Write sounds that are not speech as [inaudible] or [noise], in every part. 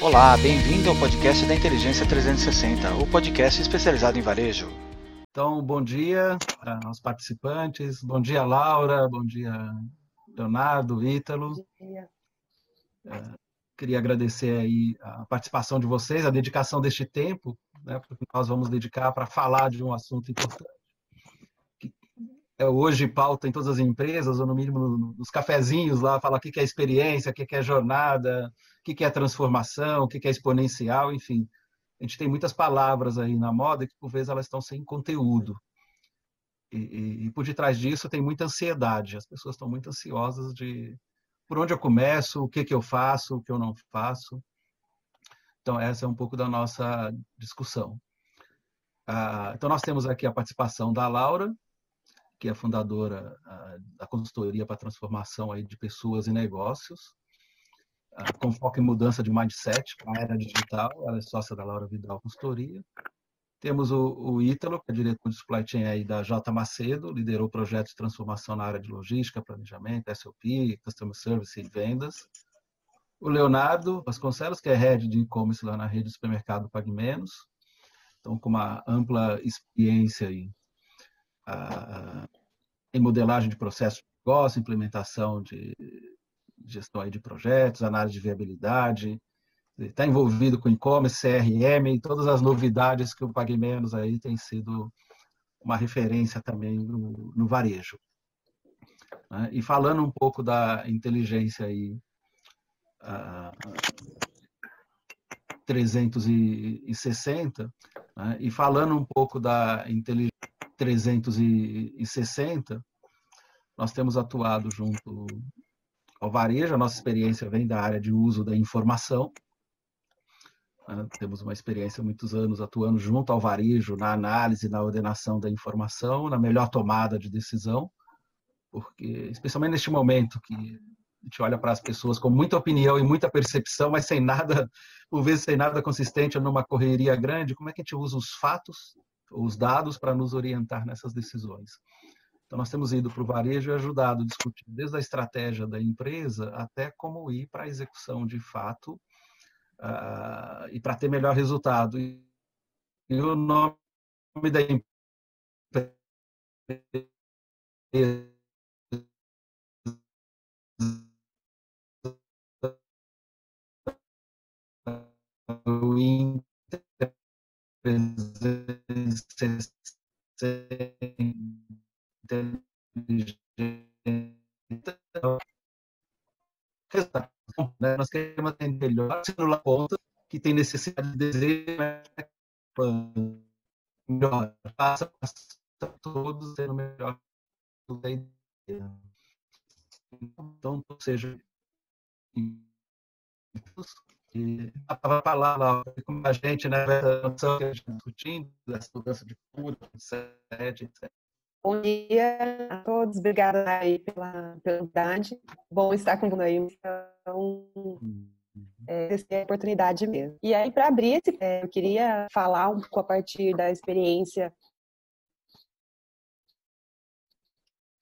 Olá, bem-vindo ao podcast da Inteligência 360, o podcast especializado em varejo. Então, bom dia aos participantes, bom dia Laura, bom dia Leonardo, Ítalo. Bom dia. É, queria agradecer aí a participação de vocês, a dedicação deste tempo, né, porque nós vamos dedicar para falar de um assunto importante. Que é hoje pauta em todas as empresas, ou no mínimo nos cafezinhos lá, fala o que é experiência, o que é jornada, o que é transformação, o que é exponencial, enfim. A gente tem muitas palavras aí na moda que, por vezes, elas estão sem conteúdo. E, e, e por detrás disso tem muita ansiedade. As pessoas estão muito ansiosas de por onde eu começo, o que, que eu faço, o que eu não faço. Então, essa é um pouco da nossa discussão. Ah, então, nós temos aqui a participação da Laura, que é fundadora ah, da consultoria para transformação aí de pessoas e negócios, com foco em mudança de mindset para a era digital. Ela é sócia da Laura Vidal Consultoria. Temos o, o Ítalo, que é diretor de supply chain aí da J Macedo, liderou projetos de transformação na área de logística, planejamento, SOP, Customer Service e vendas. O Leonardo Vasconcelos, que é head de e-commerce lá na rede de supermercado Pague Menos, então com uma ampla experiência aí, uh, em modelagem de processo de negócio, implementação de gestão aí de projetos, análise de viabilidade, está envolvido com e-commerce, CRM e todas as novidades que o Pague Menos aí tem sido uma referência também no, no varejo. Né? E falando um pouco da inteligência aí, uh, 360, né? e falando um pouco da inteligência 360, nós temos atuado junto ao varejo, a nossa experiência vem da área de uso da informação, né? Temos uma experiência muitos anos atuando junto ao varejo na análise, na ordenação da informação, na melhor tomada de decisão, porque especialmente neste momento que a gente olha para as pessoas com muita opinião e muita percepção, mas sem nada, por vezes sem nada consistente numa correria grande, como é que a gente usa os fatos, os dados para nos orientar nessas decisões? Então, nós temos ido para o varejo e ajudado a discutir desde a estratégia da empresa até como ir para a execução de fato uh, e para ter melhor resultado. E, o nome da empresa o resultado né? Nós queremos atender melhor, celular ponta, que tem necessidade de desejo, né? melhor, passa, passa todos sendo melhor. Então, seja e a palavra como a gente, né, essa noção que a gente está discutindo, dessa mudança de cura, etc, etc. Bom dia a todos, obrigada aí pela, pela oportunidade. Bom estar com aí. Então, uhum. é, essa é a oportunidade mesmo. E aí, para abrir esse, é, eu queria falar um pouco a partir da experiência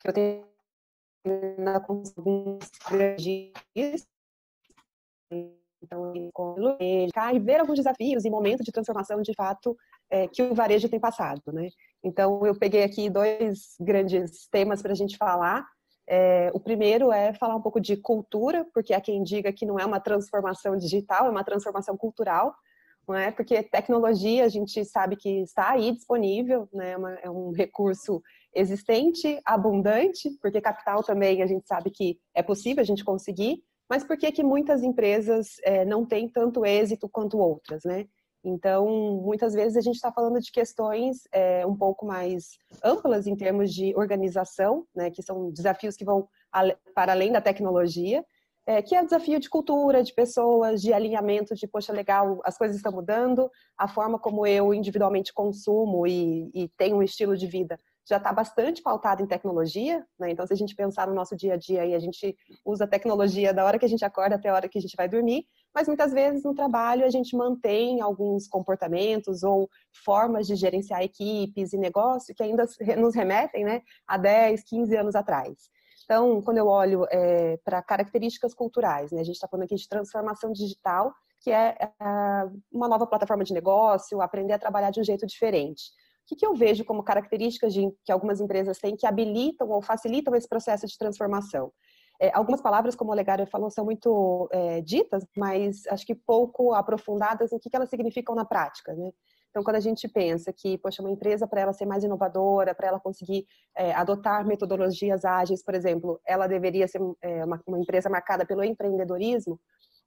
que eu tenho na alguns grandes então, e ver alguns desafios e momentos de transformação de fato é, que o varejo tem passado, né? Então, eu peguei aqui dois grandes temas para a gente falar. É, o primeiro é falar um pouco de cultura, porque há quem diga que não é uma transformação digital, é uma transformação cultural, não é? Porque tecnologia a gente sabe que está aí disponível, né? É, é um recurso existente, abundante, porque capital também a gente sabe que é possível a gente conseguir, mas por que que muitas empresas é, não têm tanto êxito quanto outras, né? Então, muitas vezes a gente está falando de questões é, um pouco mais amplas em termos de organização, né, que são desafios que vão para além da tecnologia, é, que é desafio de cultura, de pessoas, de alinhamento, de, poxa, legal, as coisas estão mudando, a forma como eu individualmente consumo e, e tenho um estilo de vida já está bastante pautado em tecnologia, né? Então, se a gente pensar no nosso dia a dia, aí, a gente usa tecnologia da hora que a gente acorda até a hora que a gente vai dormir, mas muitas vezes no trabalho a gente mantém alguns comportamentos ou formas de gerenciar equipes e negócio que ainda nos remetem né, a 10, 15 anos atrás. Então, quando eu olho é, para características culturais, né, a gente está falando aqui de transformação digital, que é uma nova plataforma de negócio, aprender a trabalhar de um jeito diferente. O que, que eu vejo como características de, que algumas empresas têm que habilitam ou facilitam esse processo de transformação? É, algumas palavras, como o Legário falou, são muito é, ditas, mas acho que pouco aprofundadas em que, que elas significam na prática, né? Então, quando a gente pensa que, poxa, uma empresa, para ela ser mais inovadora, para ela conseguir é, adotar metodologias ágeis, por exemplo, ela deveria ser é, uma, uma, empresa marcada pelo empreendedorismo. O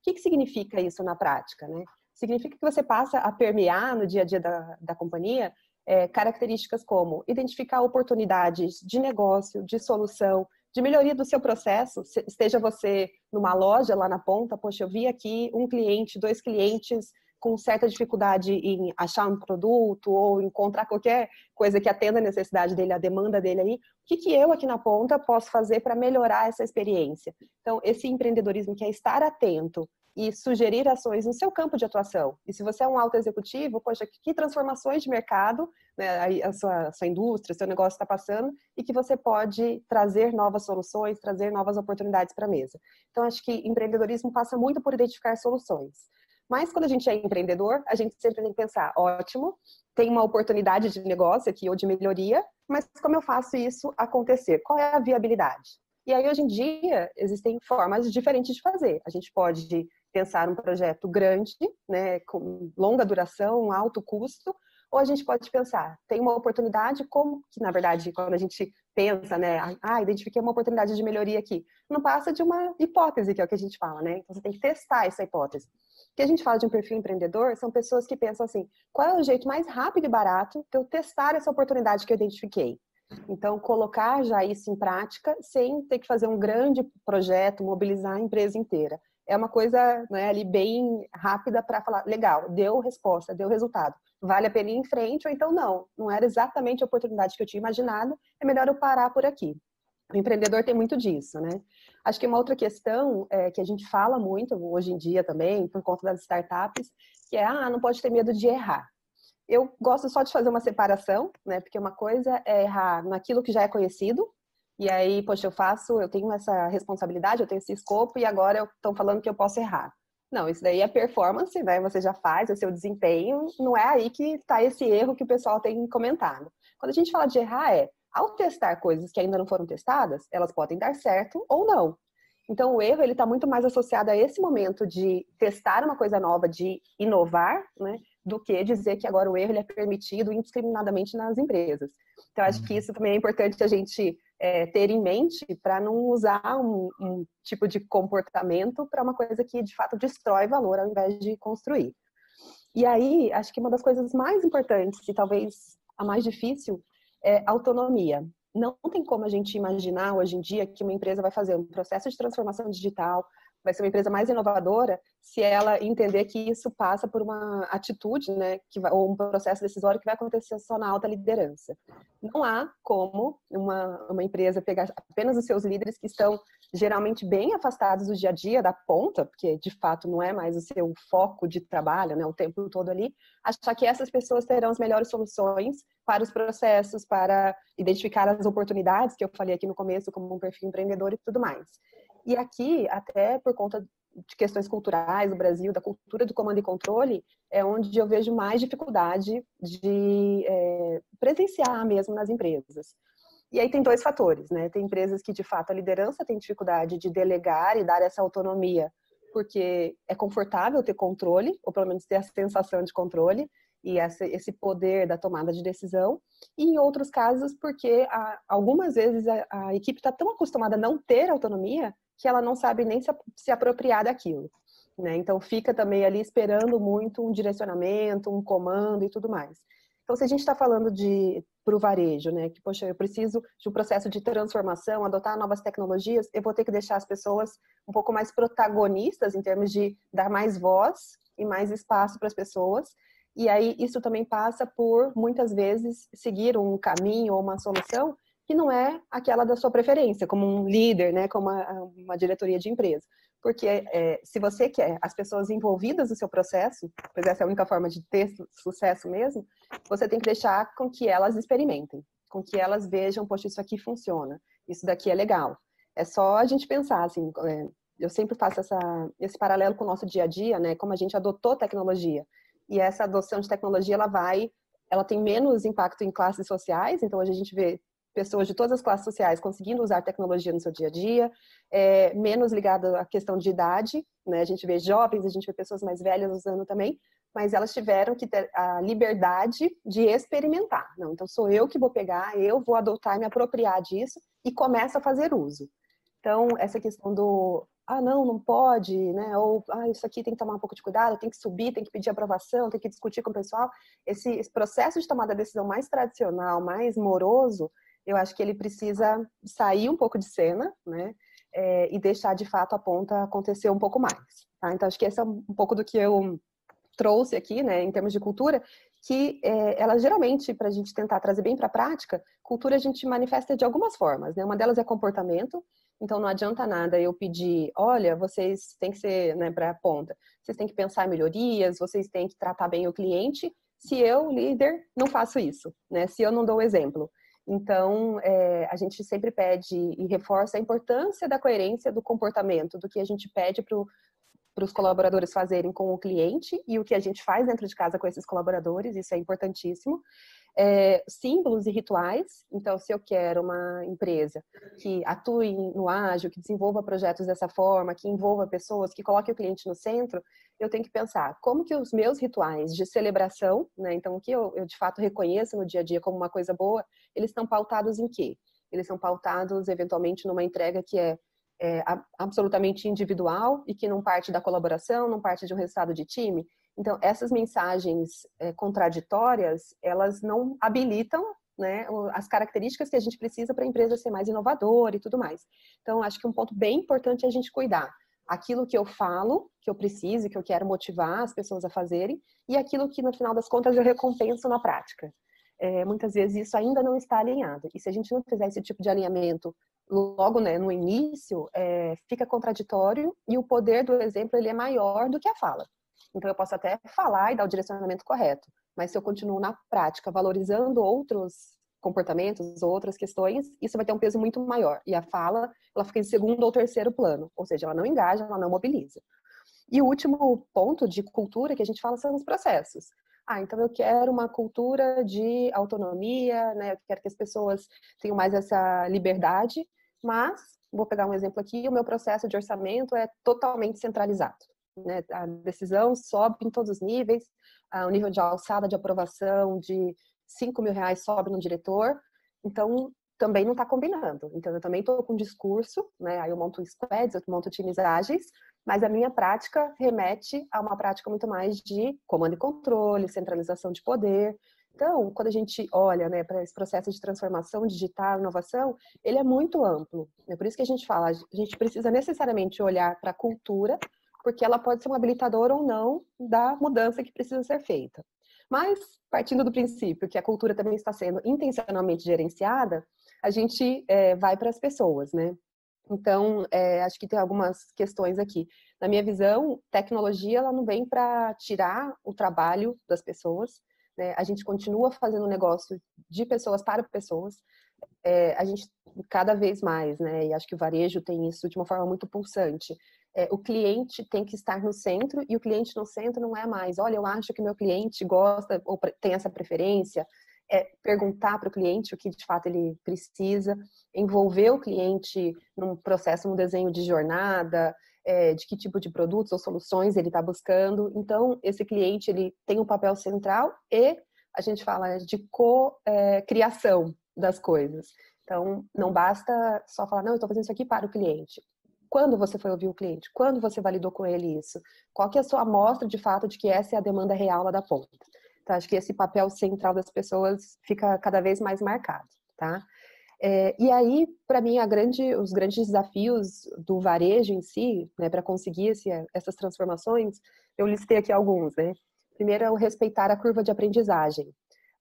que, que significa isso na prática, né? Significa que você passa a permear no dia a dia da, da companhia é, características como identificar oportunidades de negócio, de solução, de melhoria do seu processo, esteja você numa loja lá na ponta, poxa, eu vi aqui um cliente, dois clientes com certa dificuldade em achar um produto ou encontrar qualquer coisa que atenda a necessidade dele, a demanda dele aí, o que, que eu aqui na ponta posso fazer para melhorar essa experiência? Então, esse empreendedorismo que é estar atento e sugerir ações no seu campo de atuação. E se você é um alto executivo, poxa, que transformações de mercado né, a, sua, a sua indústria, seu negócio está passando e que você pode trazer novas soluções, trazer novas oportunidades para a mesa. Então, acho que empreendedorismo passa muito por identificar soluções. Mas quando a gente é empreendedor, a gente sempre tem que pensar, ótimo, tem uma oportunidade de negócio aqui ou de melhoria, mas como eu faço isso acontecer? Qual é a viabilidade? E aí, hoje em dia, existem formas diferentes de fazer. A gente pode pensar um projeto grande, né, com longa duração, alto custo, ou a gente pode pensar, tem uma oportunidade, como que, na verdade, quando a gente pensa, né, ah, identifiquei uma oportunidade de melhoria aqui, não passa de uma hipótese, que é o que a gente fala, né? Então, você tem que testar essa hipótese. O que a gente fala de um perfil empreendedor são pessoas que pensam assim, qual é o jeito mais rápido e barato de eu testar essa oportunidade que eu identifiquei? Então, colocar já isso em prática sem ter que fazer um grande projeto, mobilizar a empresa inteira é uma coisa né, ali bem rápida para falar, legal, deu resposta, deu resultado. Vale a pena ir em frente ou então não, não era exatamente a oportunidade que eu tinha imaginado, é melhor eu parar por aqui. O empreendedor tem muito disso, né? Acho que uma outra questão é, que a gente fala muito hoje em dia também, por conta das startups, que é, ah, não pode ter medo de errar. Eu gosto só de fazer uma separação, né? Porque uma coisa é errar naquilo que já é conhecido, e aí, poxa, eu faço, eu tenho essa responsabilidade, eu tenho esse escopo e agora estão falando que eu posso errar. Não, isso daí é performance, né? Você já faz, é seu desempenho, não é aí que está esse erro que o pessoal tem comentado. Quando a gente fala de errar, é ao testar coisas que ainda não foram testadas, elas podem dar certo ou não. Então, o erro ele está muito mais associado a esse momento de testar uma coisa nova, de inovar, né, do que dizer que agora o erro é permitido indiscriminadamente nas empresas. Então, acho que uhum. isso também é importante a gente é, ter em mente para não usar um, um, tipo de comportamento para uma coisa que de fato destrói valor ao invés de construir. E aí, acho que uma das coisas mais importantes e talvez a mais difícil é autonomia. Não tem como a gente imaginar hoje em dia que uma empresa vai fazer um processo de transformação digital, vai ser uma empresa mais inovadora se ela entender que isso passa por uma atitude, né, que vai, ou um processo decisório que vai acontecer só na alta liderança. Não há como uma, uma empresa pegar apenas os seus líderes que estão geralmente bem afastados do dia a dia, da ponta, porque de fato não é mais o seu foco de trabalho, né, o tempo todo ali, achar que essas pessoas terão as melhores soluções para os processos, para identificar as oportunidades que eu falei aqui no começo, como um perfil empreendedor e tudo mais. E aqui, até por conta de questões culturais do Brasil, da cultura do comando e controle, é onde eu vejo mais dificuldade de é, presenciar mesmo nas empresas. E aí tem dois fatores, né? Tem empresas que, de fato, a liderança tem dificuldade de delegar e dar essa autonomia, porque é confortável ter controle, ou pelo menos ter a sensação de controle, e esse poder da tomada de decisão, e em outros casos, porque algumas vezes a, equipe está tão acostumada a não ter autonomia que ela não sabe nem se, se apropriar daquilo. Né? Então fica também ali esperando muito um direcionamento, um comando e tudo mais. Então, se a gente está falando de para o varejo, né? Que, poxa, eu preciso de um processo de transformação, adotar novas tecnologias, eu vou ter que deixar as pessoas um pouco mais protagonistas em termos de dar mais voz e mais espaço para as pessoas. E aí, isso também passa por, muitas vezes, seguir um caminho ou uma solução que não é aquela da sua preferência, como um líder, né, como uma, uma diretoria de empresa. Porque é, se você quer as pessoas envolvidas no seu processo, pois essa é a única forma de ter sucesso mesmo, você tem que deixar com que elas experimentem, com que elas vejam, poxa, isso aqui funciona, isso daqui é legal. É só a gente pensar, assim, é, eu sempre faço essa, esse paralelo com o nosso dia a dia, né? Como a gente adotou tecnologia. E essa adoção de tecnologia, ela vai, ela tem menos impacto em classes sociais, então hoje a gente vê pessoas de todas as classes sociais conseguindo usar tecnologia no seu dia a dia, é, menos ligada à questão de idade, né? A gente vê jovens, a gente vê pessoas mais velhas usando também, mas elas tiveram que ter a liberdade de experimentar. Não, então sou eu que vou pegar, eu vou adotar, me apropriar disso e começo a fazer uso. Então, essa questão do ah, não, não pode, né? Ou ah, isso aqui tem que tomar um pouco de cuidado, tem que subir, tem que pedir aprovação, tem que discutir com o pessoal. Esse, esse processo de tomada de decisão mais tradicional, mais moroso, eu acho que ele precisa sair um pouco de cena, né? É, e deixar de fato a ponta acontecer um pouco mais. Tá? Então, acho que esse é um pouco do que eu trouxe aqui, né, em termos de cultura, que é, ela geralmente, para a gente tentar trazer bem para a prática, cultura a gente manifesta de algumas formas. Né? Uma delas é comportamento, então não adianta nada eu pedir, olha, vocês têm que ser né, para a ponta, vocês têm que pensar em melhorias, vocês têm que tratar bem o cliente, se eu, líder, não faço isso, né? se eu não dou o exemplo. Então, é, a gente sempre pede e reforça a importância da coerência do comportamento, do que a gente pede para os colaboradores fazerem com o cliente e o que a gente faz dentro de casa com esses colaboradores, isso é importantíssimo. É, símbolos e rituais, então, se eu quero uma empresa que atue no ágil, que desenvolva projetos dessa forma, que envolva pessoas, que coloque o cliente no centro, eu tenho que pensar como que os meus rituais de celebração, né, então, o que eu, eu de fato reconheço no dia a dia como uma coisa boa, eles estão pautados em quê? Eles são pautados, eventualmente, numa entrega que é é, absolutamente individual e que não parte da colaboração, não parte de um resultado de time. Então, essas mensagens é, contraditórias, elas não habilitam né, as características que a gente precisa para a empresa ser mais inovadora e tudo mais. Então, acho que um ponto bem importante é a gente cuidar aquilo que eu falo, que eu preciso, que eu quero motivar as pessoas a fazerem, e aquilo que, no final das contas, eu recompenso na prática. É, muitas vezes isso ainda não está alinhado. E se a gente não fizer esse tipo de alinhamento logo né, no início, é, fica contraditório e o poder do exemplo ele é maior do que a fala. Então, eu posso até falar e dar o direcionamento correto, mas se eu continuo na prática valorizando outros comportamentos, outras questões, isso vai ter um peso muito maior. E a fala, ela fica em segundo ou terceiro plano, ou seja, ela não engaja, ela não mobiliza. E o último ponto de cultura que a gente fala são os processos. Ah, então eu quero uma cultura de autonomia, né? Eu quero que as pessoas tenham mais essa liberdade, mas vou pegar um exemplo aqui, o meu processo de orçamento é totalmente centralizado. Né? A decisão sobe em todos os níveis, o nível de alçada de aprovação de 5 mil reais sobe no diretor, então também não está combinando. Então eu também estou com um discurso, né? aí eu monto squads, eu monto times ágeis, mas a minha prática remete a uma prática muito mais de comando e controle, centralização de poder. Então, quando a gente olha né, para esse processo de transformação digital, inovação, ele é muito amplo. É por isso que a gente fala, a gente precisa necessariamente olhar para a cultura, porque ela pode ser um habilitador ou não da mudança que precisa ser feita. Mas, partindo do princípio que a cultura também está sendo intencionalmente gerenciada, a gente é, vai para as pessoas, né? Então, é, acho que tem algumas questões aqui. Na minha visão, tecnologia ela não vem para tirar o trabalho das pessoas. Né? A gente continua fazendo negócio de pessoas para pessoas. É, a gente cada vez mais, né? E acho que o varejo tem isso de uma forma muito pulsante. É, o cliente tem que estar no centro e o cliente no centro não é mais. Olha, eu acho que meu cliente gosta ou tem essa preferência é perguntar para o cliente o que de fato ele precisa, envolver o cliente num processo, num desenho de jornada, é, de que tipo de produtos ou soluções ele está buscando. Então, esse cliente ele tem um papel central e a gente fala de co-criação é, das coisas. Então, não basta só falar, não, eu estou fazendo isso aqui para o cliente. Quando você foi ouvir o cliente? Quando você validou com ele isso? Qual que é a sua amostra de fato de que essa é a demanda real lá da ponta? Então, acho que esse papel central das pessoas fica cada vez mais marcado, tá? É, e aí, para mim, grande, os grandes desafios do varejo em si, né, para conseguir esse, essas transformações, eu listei aqui alguns, né? Primeiro é o respeitar a curva de aprendizagem.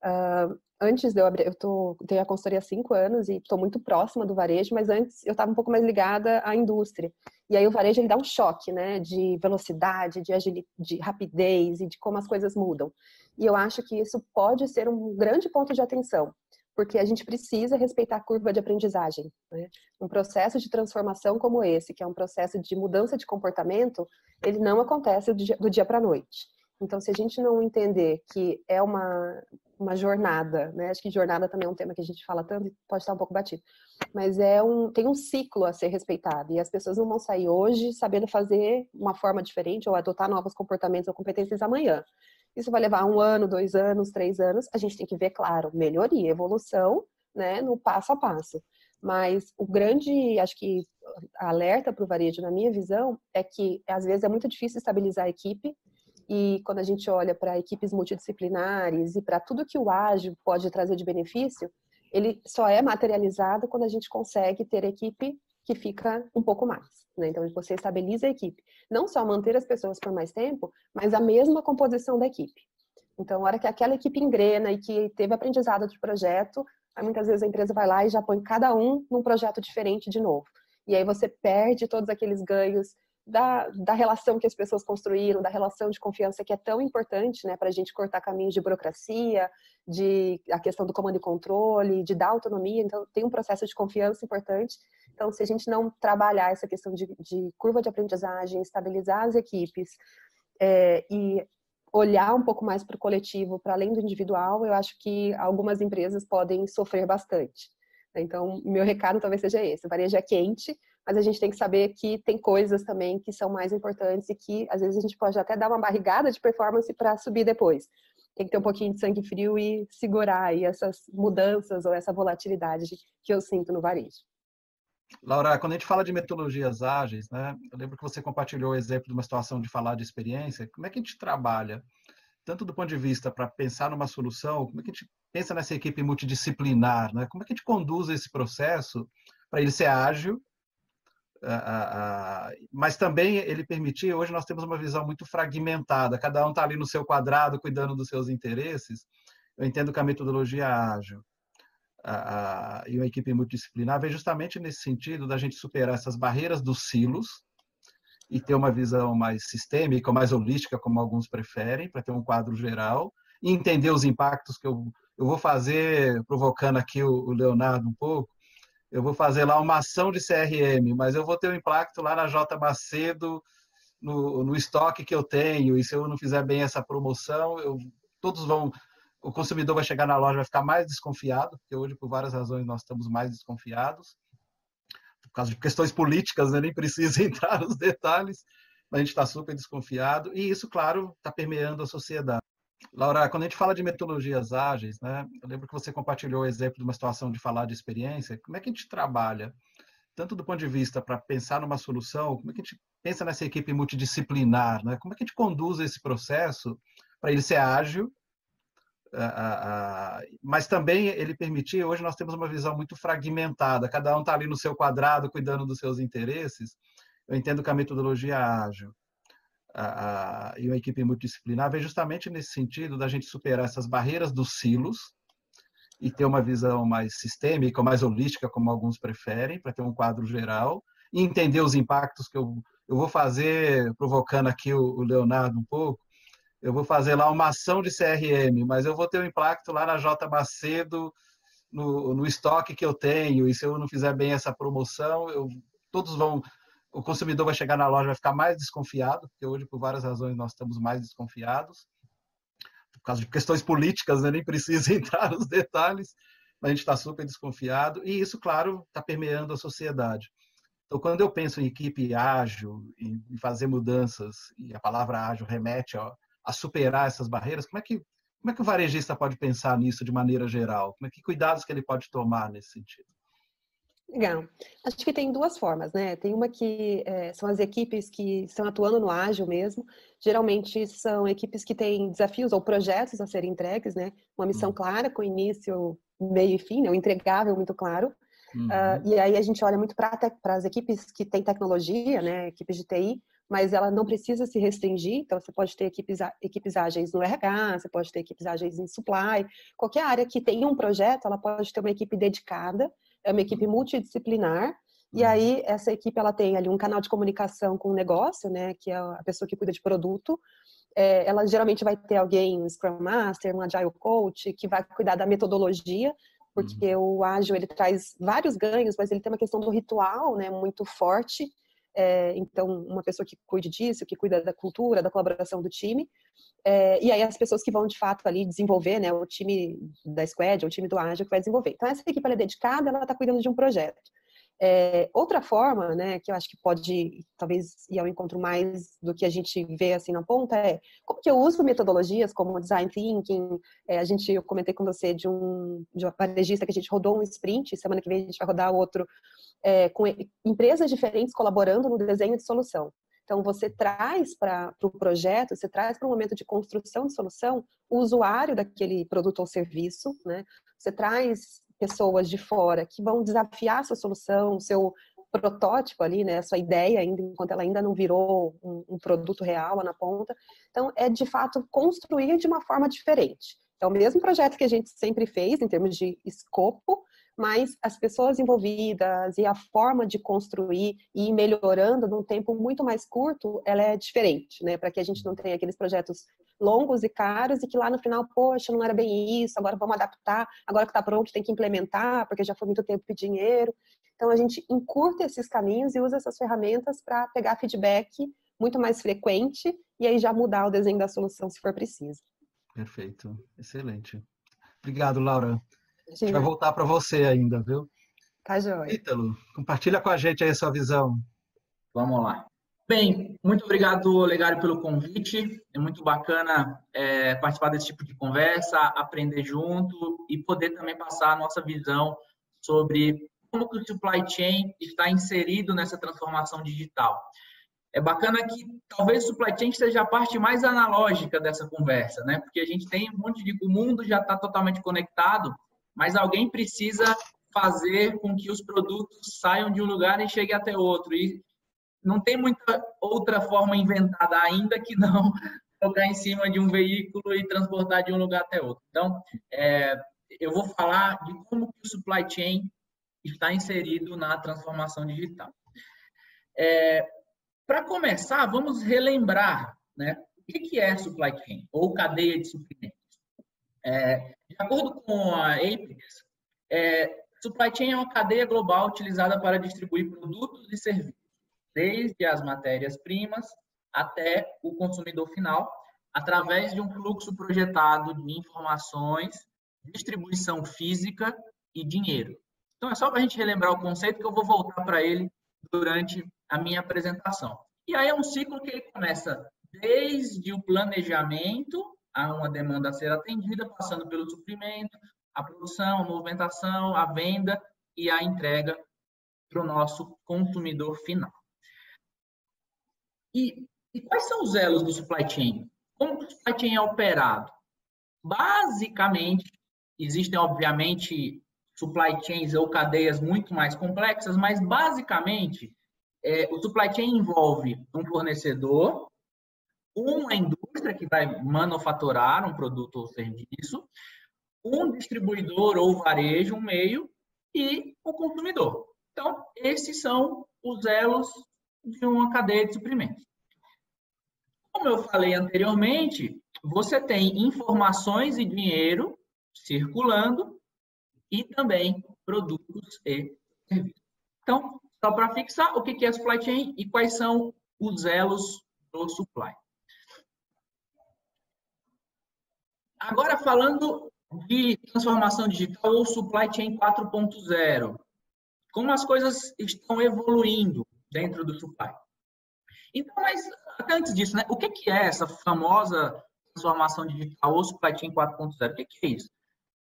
Uh, antes de eu abrir, eu tô, tenho a consultoria há cinco anos e estou muito próxima do varejo, mas antes eu estava um pouco mais ligada à indústria. E aí o varejo ele dá um choque, né, de velocidade, de agilidade, de rapidez e de como as coisas mudam. E eu acho que isso pode ser um grande ponto de atenção, porque a gente precisa respeitar a curva de aprendizagem. Né? Um processo de transformação como esse, que é um processo de mudança de comportamento, ele não acontece do dia, dia para a noite. Então, se a gente não entender que é uma, uma jornada, né? Acho que jornada também é um tema que a gente fala tanto e pode estar um pouco batido. Mas é um, tem um ciclo a ser respeitado. E as pessoas não vão sair hoje sabendo fazer uma forma diferente ou adotar novos comportamentos ou competências amanhã. Isso vai levar um ano, dois anos, três anos. A gente tem que ver, claro, melhoria, evolução, né, no passo a passo. Mas o grande, acho que alerta para o varejo, na minha visão, é que às vezes é muito difícil estabilizar a equipe. E quando a gente olha para equipes multidisciplinares e para tudo que o ágil pode trazer de benefício, ele só é materializado quando a gente consegue ter equipe que fica um pouco mais. Né? Então, você estabiliza a equipe. Não só manter as pessoas por mais tempo, mas a mesma composição da equipe. Então, a hora que aquela equipe engrena e que teve aprendizado de projeto, aí muitas vezes a empresa vai lá e já põe cada um num projeto diferente de novo. E aí você perde todos aqueles ganhos da, da relação que as pessoas construíram, da relação de confiança que é tão importante né, para a gente cortar caminhos de burocracia, de a questão do comando e controle, de dar autonomia. Então, tem um processo de confiança importante. Então, se a gente não trabalhar essa questão de, de curva de aprendizagem, estabilizar as equipes é, e olhar um pouco mais para o coletivo, para além do individual, eu acho que algumas empresas podem sofrer bastante. Então, meu recado talvez seja esse: varejo quente, mas a gente tem que saber que tem coisas também que são mais importantes e que às vezes a gente pode até dar uma barrigada de performance para subir depois. Tem que ter um pouquinho de sangue frio e segurar aí essas mudanças ou essa volatilidade que eu sinto no varejo. Laura, quando a gente fala de metodologias ágeis, né, eu lembro que você compartilhou o exemplo de uma situação de falar de experiência. Como é que a gente trabalha, tanto do ponto de vista para pensar numa solução, como é que a gente pensa nessa equipe multidisciplinar, né? Como é que a gente conduz esse processo para ele ser ágil mas também ele permitia, hoje nós temos uma visão muito fragmentada, cada um está ali no seu quadrado cuidando dos seus interesses. Eu entendo que a metodologia ágil e uma equipe multidisciplinar vem justamente nesse sentido da gente superar essas barreiras dos silos e ter uma visão mais sistêmica, mais holística, como alguns preferem, para ter um quadro geral, e entender os impactos que eu, eu vou fazer, provocando aqui o, o Leonardo um pouco, eu vou fazer lá uma ação de CRM, mas eu vou ter um impacto lá na J Macedo, no, no estoque que eu tenho, e se eu não fizer bem essa promoção, eu, todos vão. O consumidor vai chegar na loja vai ficar mais desconfiado, porque hoje, por várias razões, nós estamos mais desconfiados. Por causa de questões políticas, né? nem precisa [laughs] entrar nos detalhes, mas a gente está super desconfiado, e isso, claro, está permeando a sociedade. Laura, quando a gente fala de metodologias ágeis, né, eu lembro que você compartilhou o exemplo de uma situação de falar de experiência. Como é que a gente trabalha, tanto do ponto de vista para pensar numa solução, como é que a gente pensa nessa equipe multidisciplinar, né? Como é que a gente conduz esse processo para ele ser ágil, mas também ele permitir, hoje nós temos uma visão muito fragmentada, cada um está ali no seu quadrado cuidando dos seus interesses. Eu entendo que a metodologia ágil a, e uma equipe multidisciplinar vem justamente nesse sentido da gente superar essas barreiras dos silos e ter uma visão mais sistêmica, mais holística, como alguns preferem, para ter um quadro geral e entender os impactos que eu, eu vou fazer, provocando aqui o, o Leonardo um pouco, eu vou fazer lá uma ação de CRM, mas eu vou ter um impacto lá na J Macedo, no, no estoque que eu tenho, e se eu não fizer bem essa promoção, eu, todos vão o consumidor vai chegar na loja vai ficar mais desconfiado, porque hoje, por várias razões, nós estamos mais desconfiados, por causa de questões políticas, né? nem precisa [laughs] entrar nos detalhes, mas a gente está super desconfiado, e isso, claro, está permeando a sociedade. Então, quando eu penso em equipe ágil, em fazer mudanças, e a palavra ágil remete a, a superar essas barreiras, como é que como é que o varejista pode pensar nisso de maneira geral? Como é que cuidados que ele pode tomar nesse sentido? Legal. Acho que tem duas formas, né? Tem uma que é, são as equipes que estão atuando no ágil mesmo. Geralmente são equipes que têm desafios ou projetos a serem entregues, né? Uma missão uhum. clara, com início, meio e fim, né? um entregável muito claro. Uhum. Uh, e aí a gente olha muito para as equipes que têm tecnologia, né? Equipes de TI, mas ela não precisa se restringir. Então, você pode ter equipes, equipes ágeis no RH, você pode ter equipes ágeis em supply. Qualquer área que tenha um projeto, ela pode ter uma equipe dedicada é uma equipe multidisciplinar, e uhum. aí essa equipe ela tem ali um canal de comunicação com o negócio, né, que é a pessoa que cuida de produto. É, ela geralmente vai ter alguém, um Scrum Master, um Agile Coach, que vai cuidar da metodologia porque uhum. o ágil ele traz vários ganhos, mas ele tem uma questão do ritual, né, muito forte. É, então, uma pessoa que cuide disso, que cuida da cultura, da colaboração do time, é, e aí as pessoas que vão de fato ali desenvolver, né, o time da Squad, o time do Ágil que vai desenvolver. Então, essa equipe é dedicada, ela está cuidando de um projeto. É, outra forma, né, que eu acho que pode talvez ir ao encontro mais do que a gente vê assim na ponta é como que eu uso metodologias como design thinking. É, a gente, eu comentei com você de um de uma varejista que a gente rodou um sprint, semana que vem a gente vai rodar outro é, com empresas diferentes colaborando no desenho de solução. Então, você traz para o pro projeto, você traz para o momento de construção de solução o usuário daquele produto ou serviço, né? Você traz pessoas de fora que vão desafiar a sua solução, o seu protótipo ali, né, sua ideia ainda, enquanto ela ainda não virou um, um, produto real lá na ponta. Então, é de fato construir de uma forma diferente. É o mesmo projeto que a gente sempre fez em termos de escopo, mas as pessoas envolvidas e a forma de construir e ir melhorando num tempo muito mais curto, ela é diferente, né? Para que a gente não tenha aqueles projetos longos e caros e que lá no final, poxa, não era bem isso, agora vamos adaptar, agora que está pronto tem que implementar, porque já foi muito tempo e dinheiro. Então a gente encurta esses caminhos e usa essas ferramentas para pegar feedback muito mais frequente e aí já mudar o desenho da solução se for preciso. Perfeito, excelente. Obrigado, Laura. A gente vai voltar para você ainda, viu? Tá joia. Ítalo, compartilha com a gente aí a sua visão. Vamos lá. Bem, muito obrigado, Legário, pelo convite. É muito bacana é, participar desse tipo de conversa, aprender junto e poder também passar a nossa visão sobre como que o supply chain está inserido nessa transformação digital. É bacana que talvez o supply chain seja a parte mais analógica dessa conversa, né? Porque a gente tem um monte de... O mundo já está totalmente conectado, mas alguém precisa fazer com que os produtos saiam de um lugar e cheguem até outro. E não tem muita outra forma inventada ainda que não [laughs] colocar em cima de um veículo e transportar de um lugar até outro. Então, é, eu vou falar de como o supply chain está inserido na transformação digital. É, Para começar, vamos relembrar né, o que é supply chain, ou cadeia de suprimentos. É, de acordo com a Apex, é, supply chain é uma cadeia global utilizada para distribuir produtos e serviços, desde as matérias-primas até o consumidor final, através de um fluxo projetado de informações, distribuição física e dinheiro. Então, é só para a gente relembrar o conceito que eu vou voltar para ele durante a minha apresentação. E aí é um ciclo que ele começa desde o planejamento há uma demanda a ser atendida, passando pelo suprimento, a produção, a movimentação, a venda e a entrega para o nosso consumidor final. E, e, quais são os elos do supply chain? Como o supply chain é operado? Basicamente, existem, obviamente, supply chains ou cadeias muito mais complexas, mas basicamente, é, o supply chain envolve um fornecedor, uma indústria que vai manufaturar um produto ou serviço, um distribuidor ou varejo, um meio, e o consumidor. Então, esses são os elos de uma cadeia de suprimentos. Como eu falei anteriormente, você tem informações e dinheiro circulando e também produtos e serviços. Então, só para fixar, o que é supply chain e quais são os elos do supply. Agora, falando de transformação digital ou supply chain 4.0, como as coisas estão evoluindo dentro do supply. Então, mas até antes disso, né, o que, que é essa famosa transformação digital ou supply chain 4.0? O que, que é isso?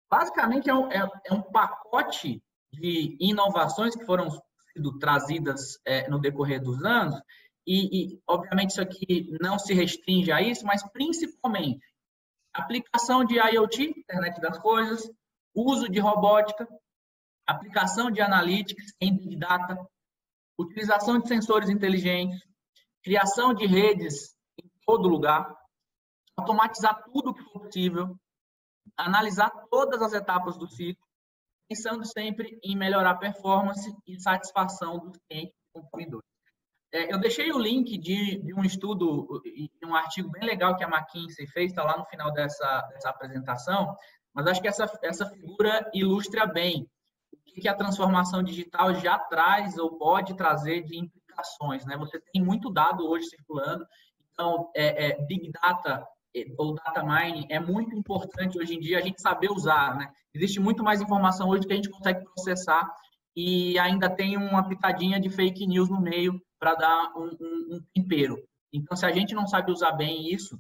Basicamente, é um, é, é um pacote de inovações que foram sido trazidas é, no decorrer dos anos, e, e, obviamente, isso aqui não se restringe a isso, mas principalmente aplicação de IoT, internet das coisas, uso de robótica, aplicação de analytics em Big Data, utilização de sensores inteligentes, criação de redes em todo lugar, automatizar tudo o que for possível, analisar todas as etapas do ciclo, pensando sempre em melhorar a performance e satisfação dos clientes e consumidores. É, eu deixei o link de, de um estudo, um artigo bem legal que a McKinsey fez, está lá no final dessa, dessa apresentação, mas acho que essa, essa figura ilustra bem o que a transformação digital já traz ou pode trazer de implicações. Né? Você tem muito dado hoje circulando, então, é, é, Big Data é, ou Data Mining é muito importante hoje em dia a gente saber usar. Né? Existe muito mais informação hoje que a gente consegue processar e ainda tem uma pitadinha de fake news no meio para dar um, um, um tempero. Então, se a gente não sabe usar bem isso,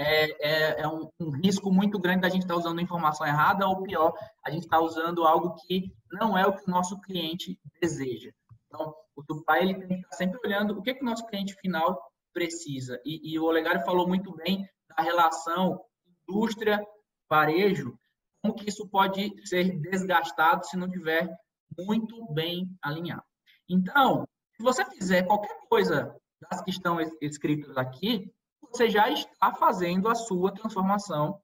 é, é, é um, um, risco muito grande da gente estar tá usando informação errada, ou pior, a gente está usando algo que não é o que o nosso cliente deseja. Então, o Tupá ele tem que estar sempre olhando o que, que o nosso cliente final precisa. E, e o Olegário falou muito bem da relação indústria-varejo, como que isso pode ser desgastado se não tiver muito bem alinhado. Então, se você fizer qualquer coisa das que estão escritas aqui, você já está fazendo a sua transformação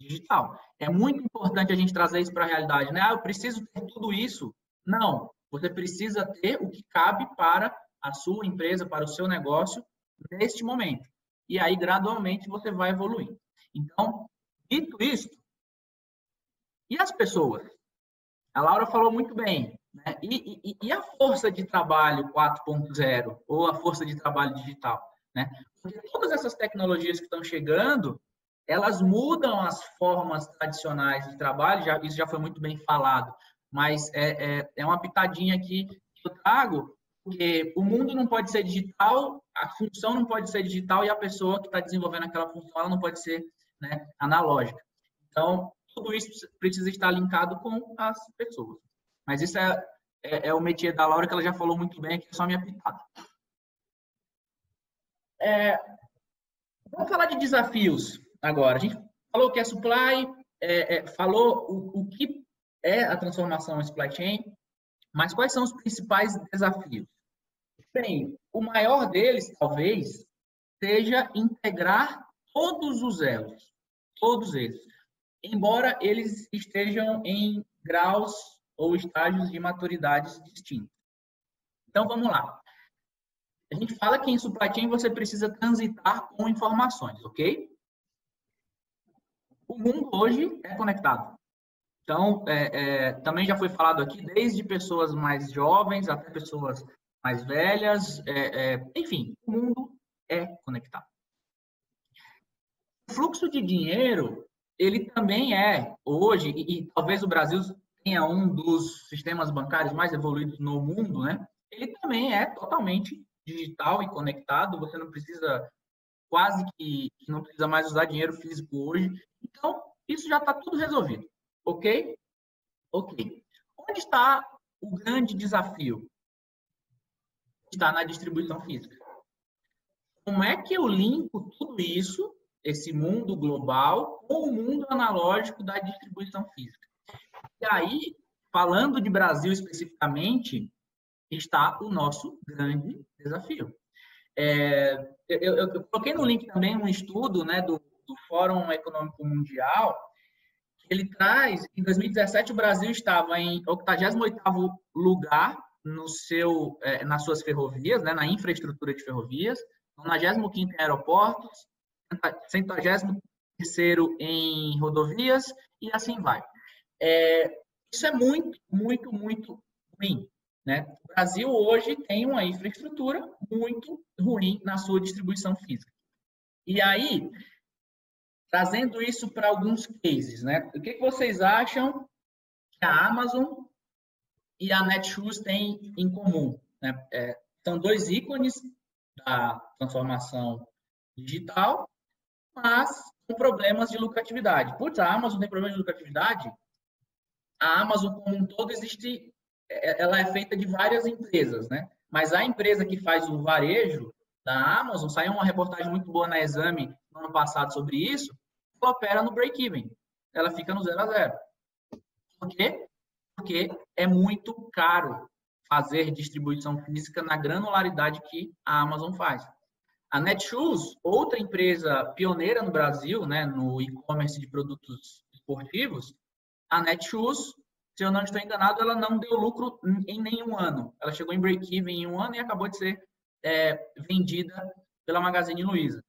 digital. É muito importante a gente trazer isso para a realidade, né? Ah, eu preciso ter tudo isso. Não, você precisa ter o que cabe para a sua empresa, para o seu negócio neste momento. E aí, gradualmente, você vai evoluir. Então, dito isso, e as pessoas? A Laura falou muito bem. Né? E, e, e a força de trabalho 4.0 ou a força de trabalho digital? Né? Porque todas essas tecnologias que estão chegando, elas mudam as formas tradicionais de trabalho, já, isso já foi muito bem falado, mas é, é, é uma pitadinha aqui que eu trago, porque o mundo não pode ser digital, a função não pode ser digital e a pessoa que está desenvolvendo aquela função não pode ser né, analógica. Então, tudo isso precisa estar linkado com as pessoas. Mas isso é, é, é o métier da Laura, que ela já falou muito bem, aqui é só minha pitada. É, vamos falar de desafios agora. A gente falou que é supply, é, é, falou o, o, que é a transformação em supply chain, mas quais são os principais desafios? Bem, o maior deles, talvez, seja integrar todos os elos, todos eles, embora eles estejam em graus ou estágios de maturidade distintos. Então, vamos lá. A gente fala que em supply chain você precisa transitar com informações, ok? O mundo hoje é conectado. Então, é, é, também já foi falado aqui, desde pessoas mais jovens até pessoas mais velhas, é, é enfim, o mundo é conectado. O fluxo de dinheiro, ele também é, hoje, e, e talvez o Brasil tenha um dos sistemas bancários mais evoluídos no mundo, né? Ele também é totalmente digital e conectado, você não precisa quase que, não precisa mais usar dinheiro físico hoje. Então, isso já está tudo resolvido. Ok? Ok. Onde está o grande desafio? Está na distribuição física. Como é que eu limpo tudo isso, esse mundo global, com o mundo analógico da distribuição física? E aí, falando de Brasil especificamente, está o nosso grande desafio. É, eu, eu, eu, coloquei no link também um estudo né, do, do Fórum Econômico Mundial, que ele traz, em 2017 o Brasil estava em 88º lugar no seu, é, nas suas ferrovias, né, na infraestrutura de ferrovias, 95º em aeroportos, 133º em rodovias e assim vai. É, isso é muito, muito, muito ruim. Né? O Brasil hoje tem uma infraestrutura muito ruim na sua distribuição física. E aí, trazendo isso para alguns cases, né? o que, que vocês acham que a Amazon e a Netshoes têm em comum? Né? É, são dois ícones da transformação digital, mas com problemas de lucratividade. Putz, a Amazon tem problemas de lucratividade? A Amazon como um todo existe ela é feita de várias empresas, né? Mas a empresa que faz o varejo da Amazon, saiu uma reportagem muito boa na Exame no ano passado sobre isso, ela opera no break-even. Ela fica no zero a zero. Por quê? Porque é muito caro fazer distribuição física na granularidade que a Amazon faz. A Netshoes, outra empresa pioneira no Brasil, né, no e-commerce de produtos esportivos, a Netshoes se eu não estou enganado, ela não deu lucro em nenhum ano. Ela chegou em break-even em um ano e acabou de ser é, vendida pela Magazine Luiza.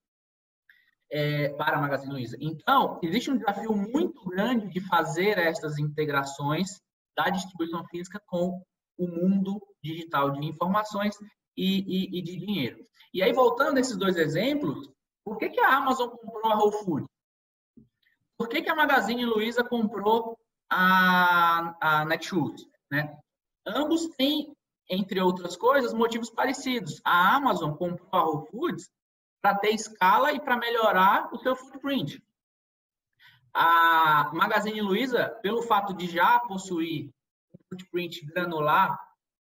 é, para a Magazine Luiza. Então, existe um desafio muito grande de fazer essas integrações da distribuição física com o mundo digital de informações e, e, e de dinheiro. E aí, voltando nesses dois exemplos, por que, que a Amazon comprou a Whole Foods? Por que, que a Magazine Luiza comprou a, a Netshoes? Né? Ambos têm, entre outras coisas, motivos parecidos. A Amazon comprou a Whole Foods para ter escala e para melhorar o seu footprint. A Magazine Luiza, pelo fato de já possuir um footprint granular,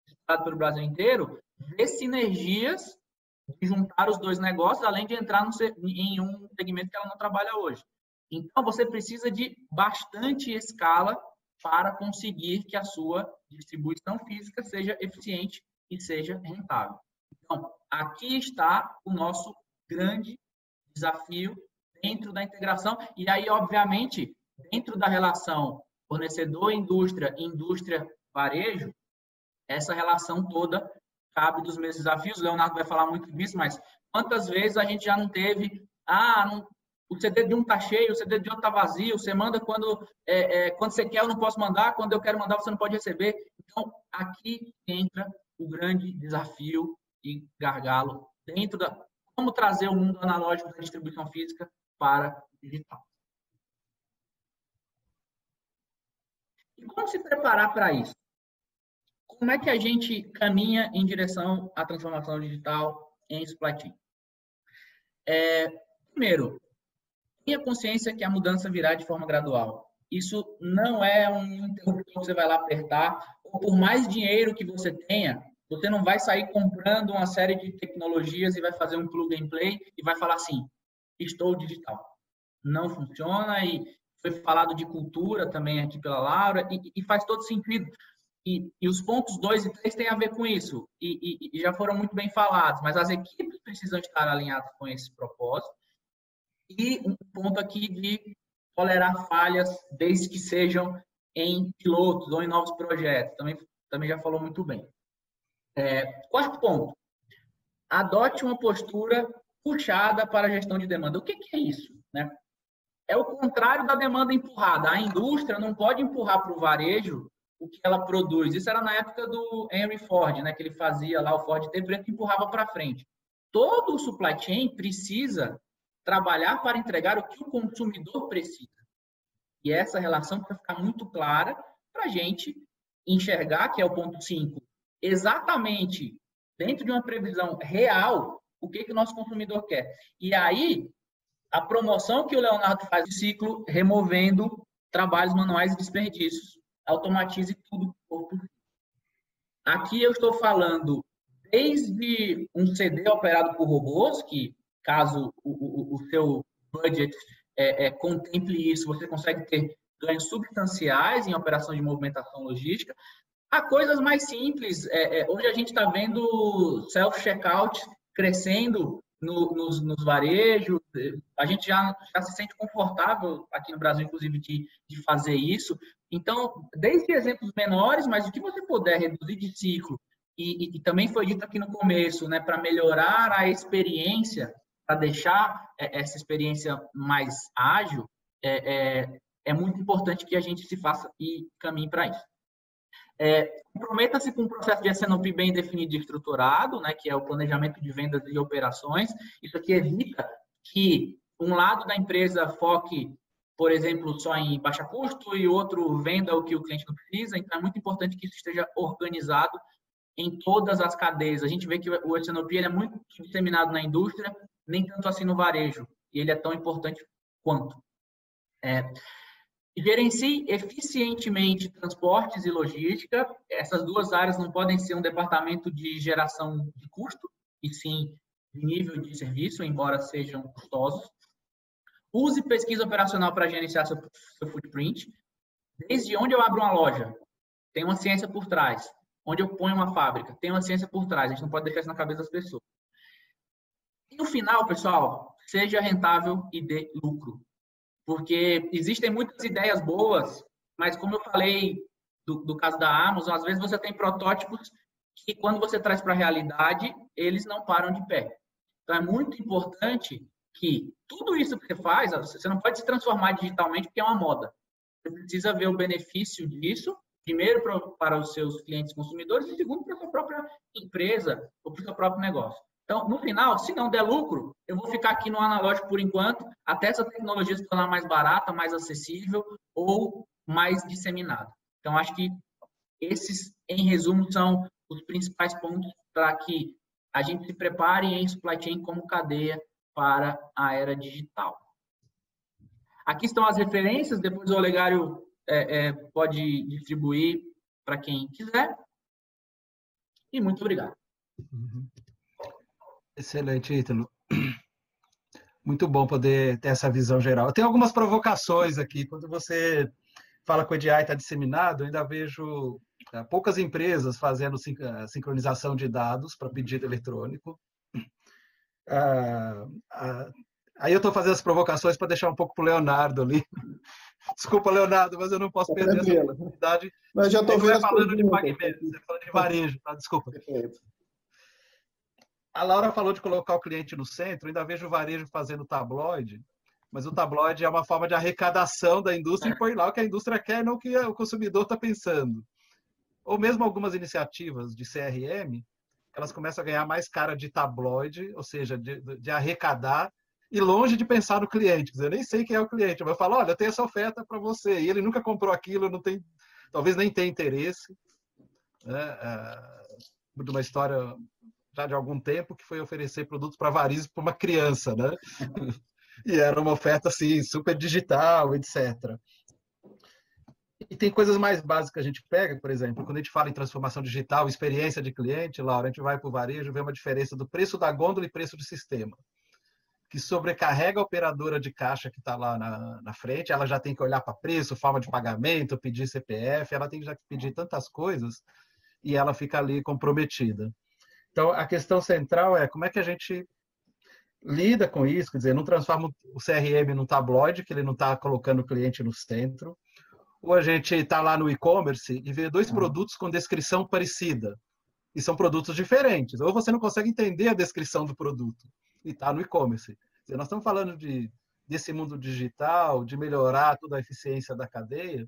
estado pelo Brasil inteiro, vê sinergias de juntar os dois negócios, além de entrar no, em um segmento que ela não trabalha hoje. Então, você precisa de bastante escala para conseguir que a sua distribuição física seja eficiente e seja rentável. Então, aqui está o nosso grande desafio dentro da integração. E aí, obviamente, dentro da relação fornecedor-indústria, indústria-varejo, essa relação toda cabe dos mesmos desafios. O Leonardo vai falar muito disso, mas quantas vezes a gente já não teve, ah, não, o CD de um tá cheio, o CD de outro tá vazio, você manda quando, é, é, quando você quer, eu não posso mandar, quando eu quero mandar, você não pode receber. Então, aqui entra o grande desafio e gargalo dentro da, como trazer o mundo analógico da distribuição física para o digital. E como se preparar para isso? Como é que a gente caminha em direção à transformação digital em supply chain? É, primeiro, tenha consciência que a mudança virá de forma gradual. Isso não é um interruptor que você vai lá apertar, ou por mais dinheiro que você tenha, você não vai sair comprando uma série de tecnologias e vai fazer um plug and play e vai falar assim: estou digital. Não funciona e foi falado de cultura também aqui pela Laura e, e faz todo sentido. E, e, os pontos 2 e 3 têm a ver com isso e, e, já foram muito bem falados, mas as equipes precisam estar alinhadas com esse propósito. E um ponto aqui de tolerar falhas, desde que sejam em pilotos ou em novos projetos, também, também já falou muito bem. É, quarto ponto, adote uma postura puxada para a gestão de demanda. O que, que é isso? Né? É o contrário da demanda empurrada. A indústria não pode empurrar para o varejo o que ela produz. Isso era na época do Henry Ford, né, que ele fazia lá o Ford T preto e empurrava para frente. Todo o supply chain precisa trabalhar para entregar o que o consumidor precisa. E essa relação precisa ficar muito clara para a gente enxergar, que é o ponto 5, exatamente dentro de uma previsão real o que, que o nosso consumidor quer. E aí, a promoção que o Leonardo faz do ciclo, removendo trabalhos manuais e desperdícios, automatize tudo. Aqui eu estou falando desde um CD operado por robôs, que caso o, o, o seu budget é, é, contemple isso, você consegue ter ganhos substanciais em operação de movimentação logística, Há coisas mais simples. É, é, hoje a gente está vendo self-checkout crescendo no, nos, nos varejos. A gente já, já se sente confortável aqui no Brasil, inclusive, de, de fazer isso. Então, desde exemplos menores, mas o que você puder reduzir de ciclo, e, e, e também foi dito aqui no começo, né, para melhorar a experiência, para deixar é, essa experiência mais ágil, é, é, é muito importante que a gente se faça e caminhe para isso. É, Comprometa-se com um processo de SNOP bem definido e estruturado, né, que é o planejamento de vendas e operações. Isso aqui evita que um lado da empresa foque, por exemplo, só em baixa custo e outro venda o que o cliente não precisa. Então, é muito importante que isso esteja organizado em todas as cadeias. A gente vê que o SNOP é muito disseminado na indústria, nem tanto assim no varejo. E ele é tão importante quanto. É, Gerencie eficientemente transportes e logística. Essas duas áreas não podem ser um departamento de geração de custo, e sim de nível de serviço, embora sejam custosos. Use pesquisa operacional para gerenciar seu, seu footprint. Desde onde eu abro uma loja, tem uma ciência por trás. Onde eu ponho uma fábrica, tem uma ciência por trás. A gente não pode deixar isso na cabeça das pessoas. No final, pessoal, seja rentável e dê lucro porque existem muitas ideias boas, mas como eu falei do, do caso da Amazon, às vezes você tem protótipos que quando você traz para a realidade, eles não param de pé. Então é muito importante que tudo isso que você faz, você não pode se transformar digitalmente porque é uma moda. Você precisa ver o benefício disso, primeiro para os seus clientes consumidores e segundo para a sua própria empresa ou para o seu próprio negócio. Então, no final, se não der lucro, eu vou ficar aqui no analógico por enquanto, até essa tecnologia se tornar mais barata, mais acessível ou mais disseminada. Então, acho que esses, em resumo, são os principais pontos para que a gente se prepare em supply chain como cadeia para a era digital. Aqui estão as referências, depois o Olegário é, é, pode distribuir para quem quiser. E muito obrigado. Uhum. Excelente, Ítalo. Muito bom poder ter essa visão geral. Tem algumas provocações aqui. Quando você fala que o EDI está disseminado, eu ainda vejo é, poucas empresas fazendo sincronização de dados para pedido eletrônico. Ah, ah, aí eu estou fazendo as provocações para deixar um pouco para o Leonardo ali. [laughs] Desculpa, Leonardo, mas eu não posso tá perder essa oportunidade. Mas já estou vendo. falando de pagamento, você falando de varejo, tá? Desculpa. Perfeito. A Laura falou de colocar o cliente no centro, ainda vejo o varejo fazendo tabloide, mas o tabloide é uma forma de arrecadação da indústria e põe lá o que a indústria quer, não o que o consumidor está pensando. Ou mesmo algumas iniciativas de CRM, elas começam a ganhar mais cara de tabloide, ou seja, de, de arrecadar, e longe de pensar no cliente. Eu nem sei quem é o cliente, mas eu falo, olha, eu tenho essa oferta para você, e ele nunca comprou aquilo, não tem, talvez nem tenha interesse. Né? É, de uma história já de algum tempo que foi oferecer produtos para varizes para uma criança, né? e era uma oferta assim super digital, etc. E tem coisas mais básicas que a gente pega, por exemplo, quando a gente fala em transformação digital, experiência de cliente, Laura, a gente vai para o varejo, vê uma diferença do preço da gôndola e preço do sistema, que sobrecarrega a operadora de caixa que está lá na, na, frente, ela já tem que olhar para preço, forma de pagamento, pedir CPF, ela tem que já pedir tantas coisas e ela fica ali comprometida. Então, a questão central é como é que a gente lida com isso, quer dizer, não transforma o CRM num tabloide, que ele não está colocando o cliente no centro, ou a gente está lá no e-commerce e vê dois hum. produtos com descrição parecida, e são produtos diferentes, ou você não consegue entender a descrição do produto, e está no e-commerce. Nós estamos falando de, desse mundo digital, de melhorar toda a eficiência da cadeia,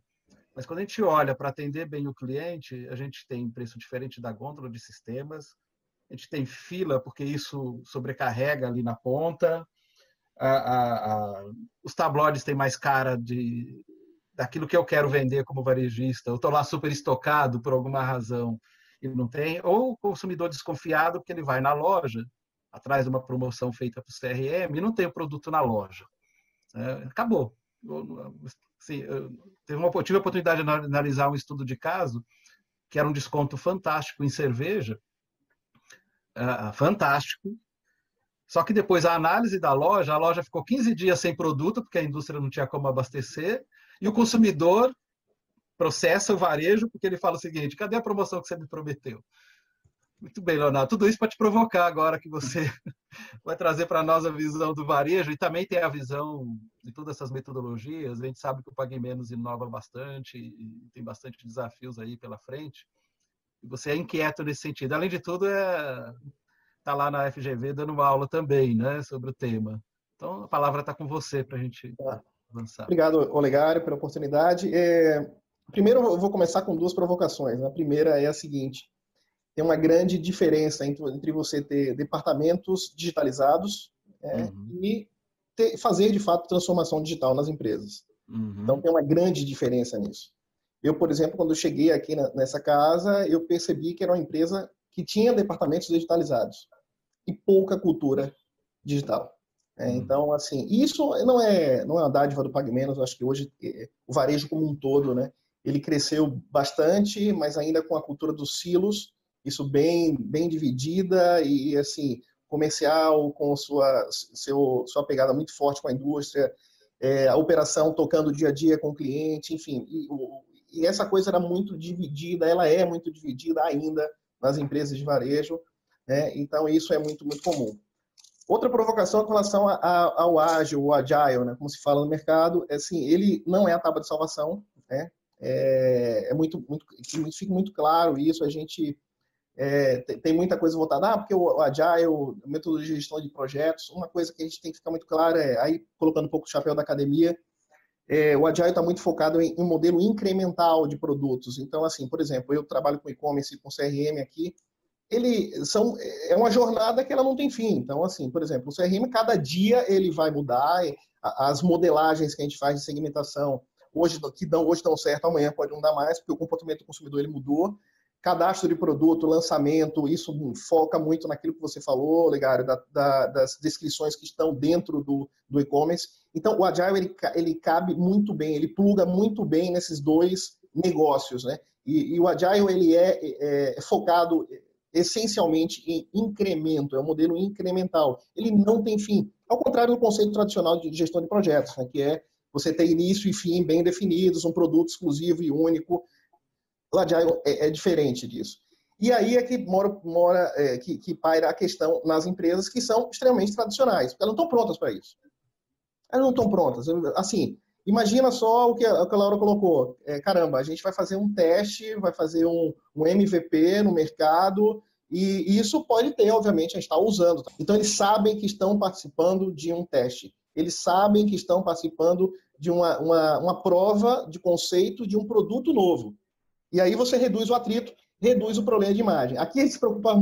mas quando a gente olha para atender bem o cliente, a gente tem preço diferente da gôndola de sistemas, a gente tem fila porque isso sobrecarrega ali na ponta, a, a, a, os tabloides têm mais cara de daquilo que eu quero vender como varejista, eu estou lá super estocado por alguma razão e não tem, ou o consumidor desconfiado porque ele vai na loja, atrás de uma promoção feita para o CRM, e não tem o produto na loja. É, acabou. Assim, teve uma, tive a oportunidade de analisar um estudo de caso, que era um desconto fantástico em cerveja, uh, fantástico, só que depois a análise da loja, a loja ficou 15 dias sem produto, porque a indústria não tinha como abastecer, e o consumidor processa o varejo porque ele fala o seguinte: cadê a promoção que você me prometeu? Muito bem, Leonardo. Tudo isso para te provocar agora que você [laughs] vai trazer para nós a visão do varejo e também tem a visão de todas essas metodologias. A gente sabe que o Pague Menos inova bastante e tem bastante desafios aí pela frente. Você é inquieto nesse sentido. Além de tudo, é tá lá na FGV dando uma aula também, né, sobre o tema. Então a palavra está com você para a gente tá. avançar. Obrigado, Olegário, pela oportunidade. É, primeiro, eu vou começar com duas provocações. A primeira é a seguinte: tem uma grande diferença entre, entre você ter departamentos digitalizados é, uhum. e ter, fazer de fato transformação digital nas empresas. Uhum. Então tem uma grande diferença nisso. Eu, por exemplo, quando eu cheguei aqui na, nessa casa, eu percebi que era uma empresa que tinha departamentos digitalizados e pouca cultura digital. É, uhum. então, assim, isso não é não é uma dádiva do PagMenos, eu acho que hoje é, o varejo como um todo, né, ele cresceu bastante, mas ainda com a cultura dos silos, isso bem bem dividida e assim comercial com sua seu, sua pegada muito forte com a indústria, é, a operação tocando dia a dia com o cliente, enfim, e, o, e essa coisa era muito dividida, ela é muito dividida ainda nas empresas de varejo, né? então isso é muito, muito comum. Outra provocação com relação a, a, ao ágil, o agile, né? como se fala no mercado, é assim, ele não é a tábua de salvação, né? é, é muito, muito, fique muito claro isso, a gente é, tem muita coisa voltada, ah, porque o Agile, metodologia de gestão de projetos, uma coisa que a gente tem que ficar muito claro é, aí colocando um pouco o chapéu da academia, é, o Agile está muito focado em um modelo incremental de produtos. Então, assim, por exemplo, eu trabalho com e-commerce, com CRM aqui, ele são, é uma jornada que ela não tem fim. Então, assim, por exemplo, o CRM, cada dia ele vai mudar, as modelagens que a gente faz de segmentação, hoje que dão, hoje dão certo, amanhã pode não dar mais, porque o comportamento do consumidor ele mudou cadastro de produto, lançamento, isso foca muito naquilo que você falou, Legário, da, da, das descrições que estão dentro do, do e-commerce. Então, o Agile, ele, ele cabe muito bem, ele pluga muito bem nesses dois negócios, né? E, e o Agile, ele é, é, é focado essencialmente em incremento, é um modelo incremental. Ele não tem fim. Ao contrário do conceito tradicional de gestão de projetos, né? que é você ter início e fim bem definidos, um produto exclusivo e único, o Agile é, é diferente disso. E aí é que mora, mora é, que, que paira a questão nas empresas que são extremamente tradicionais, elas não estão prontas para isso. Elas não estão prontas. Assim, imagina só o que a, Laura colocou. É, caramba, a gente vai fazer um teste, vai fazer um, um MVP no mercado, e, e isso pode ter, obviamente, a gente está usando. Então, eles sabem que estão participando de um teste. Eles sabem que estão participando de uma, uma, uma prova de conceito de um produto novo. E aí você reduz o atrito, reduz o problema de imagem. Aqui gente se preocupa,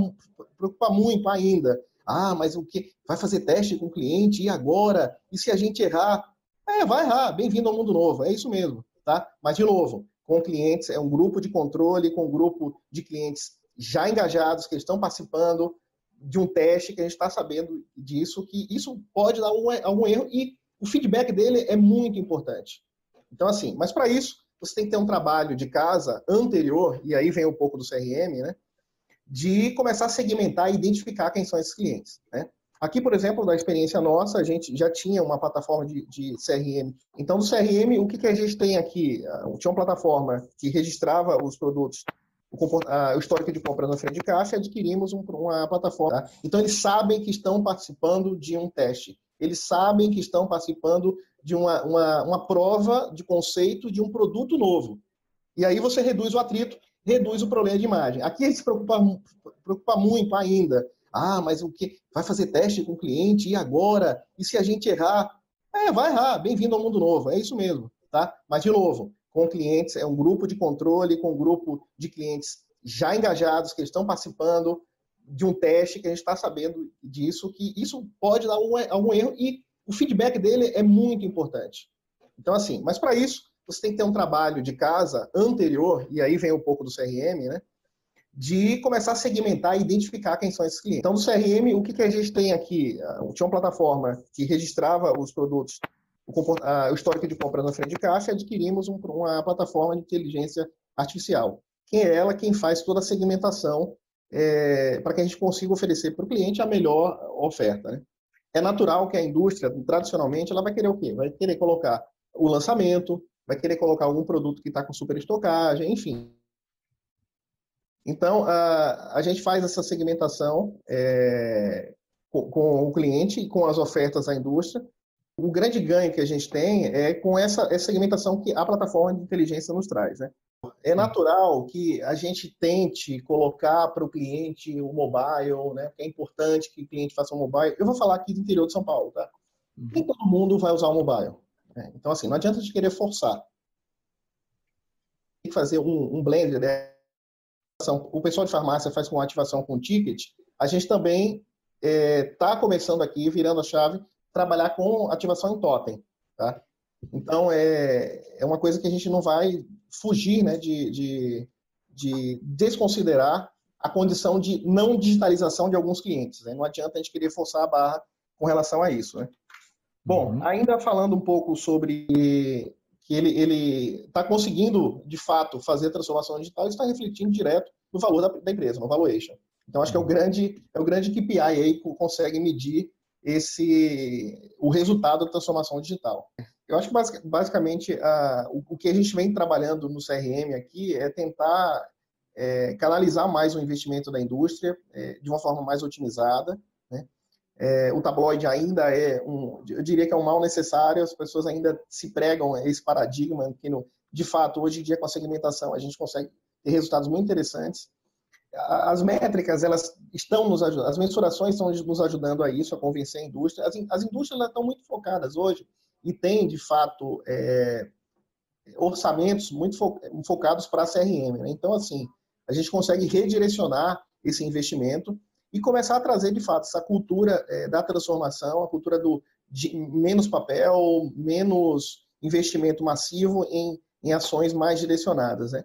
preocupa muito ainda. Ah, mas o que? Vai fazer teste com o cliente e agora? E se a gente errar? É, vai errar. Bem-vindo ao mundo novo. É isso mesmo, tá? Mas de novo, com clientes é um grupo de controle, com um grupo de clientes já engajados que estão participando de um teste que a gente está sabendo disso, que isso pode dar algum, algum erro e o feedback dele é muito importante. Então, assim, mas para isso você tem que ter um trabalho de casa anterior, e aí vem um pouco do CRM, né? De começar a segmentar e identificar quem são esses clientes, né? Aqui, por exemplo, da experiência nossa, a gente já tinha uma plataforma de, de CRM. Então, do CRM, o que, que a gente tem aqui? Ah, tinha uma plataforma que registrava os produtos, o, ah, o histórico de compra na frente de caixa, adquirimos um, uma plataforma. Tá? Então, eles sabem que estão participando de um teste. Eles sabem que estão participando de uma, uma, uma prova de conceito de um produto novo. E aí você reduz o atrito, reduz o problema de imagem. Aqui gente se preocupa, preocupa muito ainda. Ah, mas o que? Vai fazer teste com o cliente e agora? E se a gente errar? É, vai errar. Bem-vindo ao mundo novo. É isso mesmo, tá? Mas de novo, com clientes é um grupo de controle, com um grupo de clientes já engajados que estão participando de um teste que a gente está sabendo disso, que isso pode dar algum erro e o feedback dele é muito importante. Então, assim, mas para isso, você tem que ter um trabalho de casa anterior, e aí vem um pouco do CRM, né? De começar a segmentar e identificar quem são esses clientes. Então, no CRM, o que, que a gente tem aqui? Ah, tinha uma plataforma que registrava os produtos, o, histórico de compra na frente de caixa, adquirimos um, uma plataforma de inteligência artificial. Quem é ela? Quem faz toda a segmentação é, para que a gente consiga oferecer para o cliente a melhor oferta. Né? é natural que a indústria, tradicionalmente, ela vai querer o quê? Vai querer colocar o lançamento, vai querer colocar algum produto que está com super estocagem, enfim. Então, a, a gente faz essa segmentação é, com, com, o cliente e com as ofertas da indústria. O grande ganho que a gente tem é com essa, essa segmentação que a plataforma de inteligência nos traz. Né? É natural que a gente tente colocar para o cliente o mobile, né? Porque é importante que o cliente faça um mobile. Eu vou falar aqui do interior de São Paulo, tá? Uhum. Nem todo mundo vai usar o mobile. Né? Então, assim, não adianta a gente querer forçar. Tem que fazer um, um blend, né? O pessoal de farmácia faz com ativação com ticket. A gente também está é, tá começando aqui, virando a chave, trabalhar com ativação em totem, tá? Então, é, é uma coisa que a gente não vai fugir né, de, de, de desconsiderar a condição de não digitalização de alguns clientes. Né? Não adianta a gente querer forçar a barra com relação a isso. Né? Bom, uhum. ainda falando um pouco sobre que ele está conseguindo, de fato, fazer a transformação digital, isso está refletindo direto no valor da, da, empresa, no valuation. Então, acho que é o uhum. grande, é o grande KPI aí que consegue medir esse, o resultado da transformação digital. Eu acho que basicamente a, o, que a gente vem trabalhando no CRM aqui é tentar é, canalizar mais o investimento da indústria é, de uma forma mais otimizada. É, o tabloide ainda é um, eu diria que é um mal necessário, as pessoas ainda se pregam esse paradigma que, no, de fato, hoje em dia com a segmentação a gente consegue ter resultados muito interessantes. as métricas, elas estão nos ajudando, as mensurações estão nos ajudando a isso, a convencer a indústria. As, as indústrias estão muito focadas hoje e têm, de fato, é, orçamentos muito fo focados para a CRM. Né? Então, assim, a gente consegue redirecionar esse investimento e começar a trazer, de fato, essa cultura é, da transformação, a cultura do de menos papel, menos investimento massivo em, em ações mais direcionadas. Né?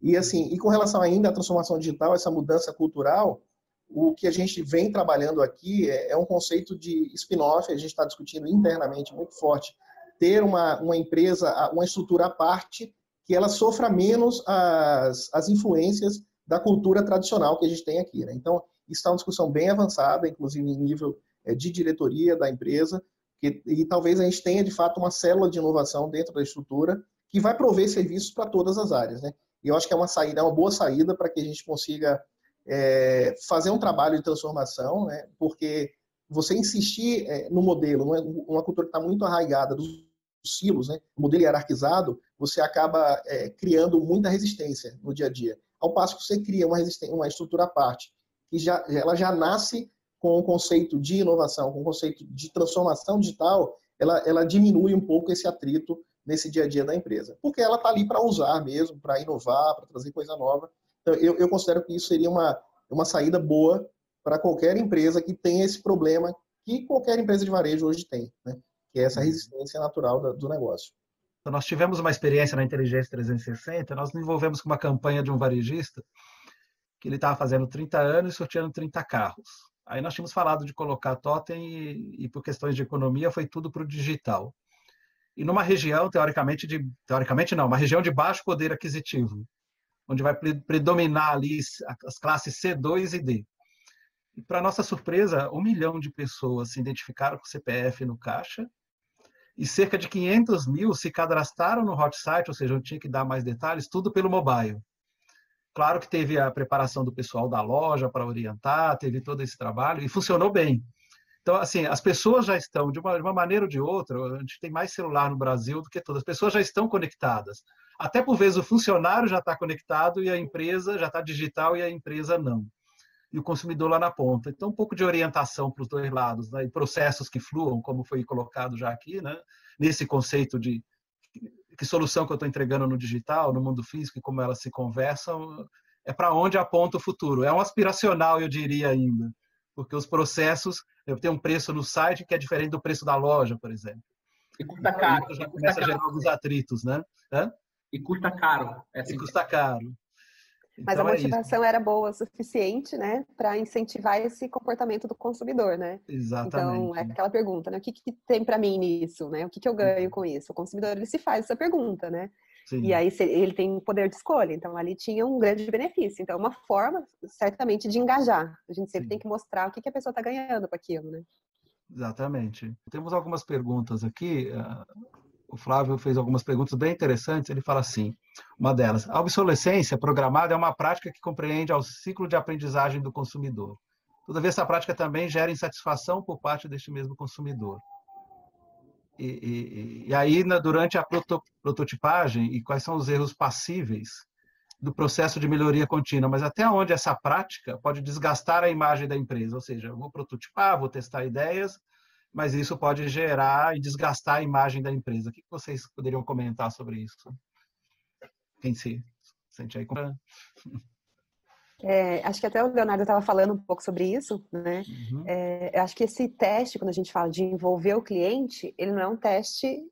E assim, e com relação ainda à transformação digital, essa mudança cultural, o que a gente vem trabalhando aqui é, é um conceito de spin-off, a gente está discutindo internamente muito forte, ter uma, uma empresa, uma estrutura à parte, que ela sofra menos as, as influências da cultura tradicional que a gente tem aqui. Né? Então, está uma discussão bem avançada, inclusive em nível é, de diretoria da empresa, que, e talvez a gente tenha, de fato, uma célula de inovação dentro da estrutura que vai prover serviços para todas as áreas. Né? E eu acho que é uma saída, é uma boa saída para que a gente consiga é, fazer um trabalho de transformação, né? porque você insistir é, no modelo, é uma cultura que está muito arraigada dos silos, né? o modelo hierarquizado, você acaba é, criando muita resistência no dia a dia. Ao passo que você cria uma, uma estrutura à parte, que já, ela já nasce com o conceito de inovação, com o conceito de transformação digital, ela, ela diminui um pouco esse atrito nesse dia a dia da empresa. Porque ela está ali para usar mesmo, para inovar, para trazer coisa nova. Então, eu, eu considero que isso seria uma, uma saída boa para qualquer empresa que tenha esse problema que qualquer empresa de varejo hoje tem, né? que é essa resistência natural do, do negócio. Então, nós tivemos uma experiência na Inteligência 360, nós nos envolvemos com uma campanha de um varejista que ele estava fazendo 30 anos e sorteando 30 carros. Aí nós tínhamos falado de colocar totem e, e por questões de economia foi tudo para o digital e numa região, teoricamente, de, teoricamente não, uma região de baixo poder aquisitivo, onde vai predominar ali as classes C2 e D. E, para nossa surpresa, um milhão de pessoas se identificaram com CPF no caixa e cerca de 500 mil se cadastraram no hot site, ou seja, eu tinha que dar mais detalhes, tudo pelo mobile. Claro que teve a preparação do pessoal da loja para orientar, teve todo esse trabalho e funcionou bem. Então, assim, as pessoas já estão, de uma, de uma, maneira ou de outra, a gente tem mais celular no Brasil do que todas, as pessoas já estão conectadas. Até por vezes o funcionário já está conectado e a empresa já está digital e a empresa não. E o consumidor lá na ponta. Então, um pouco de orientação para os dois lados, né? e processos que fluam, como foi colocado já aqui, né? nesse conceito de que solução que eu estou entregando no digital, no mundo físico, e como elas se conversam, é para onde aponta o futuro. É um aspiracional, eu diria ainda, porque os processos eu tenho um preço no site que é diferente do preço da loja, por exemplo. E custa caro. Então, já começa a gerar alguns atritos, né? Hã? E custa caro. É assim. E custa caro. Mas então, a é motivação é era boa o suficiente, né, para incentivar esse comportamento do consumidor, né? Exatamente. Então, é aquela pergunta, né? O que, que tem para mim nisso, né? O que, que eu ganho com isso? O consumidor, ele se faz essa pergunta, né? Sim. E aí ele tem poder de escolha, então ali tinha um grande benefício. Então, é uma forma, certamente, de engajar. A gente sempre Sim. tem que mostrar o que, que a pessoa está ganhando com aquilo, né? Exatamente. Temos algumas perguntas aqui. Ah, o Flávio fez algumas perguntas bem interessantes. Ele fala assim: uma delas, a obsolescência programada é uma prática que compreende ao ciclo de aprendizagem do consumidor. Todavia, essa prática também gera insatisfação por parte deste mesmo consumidor. E, e, e aí, na, durante a proto, prototipagem, e quais são os erros passíveis do processo de melhoria contínua, mas até onde essa prática pode desgastar a imagem da empresa, ou seja, eu vou prototipar, vou testar ideias, mas isso pode gerar e desgastar a imagem da empresa. O que vocês poderiam comentar sobre isso? Quem se sente aí? É, acho que até o Leonardo estava falando um pouco sobre isso, né? Uhum. É, acho que esse teste, quando a gente fala de envolver o cliente, ele não é um teste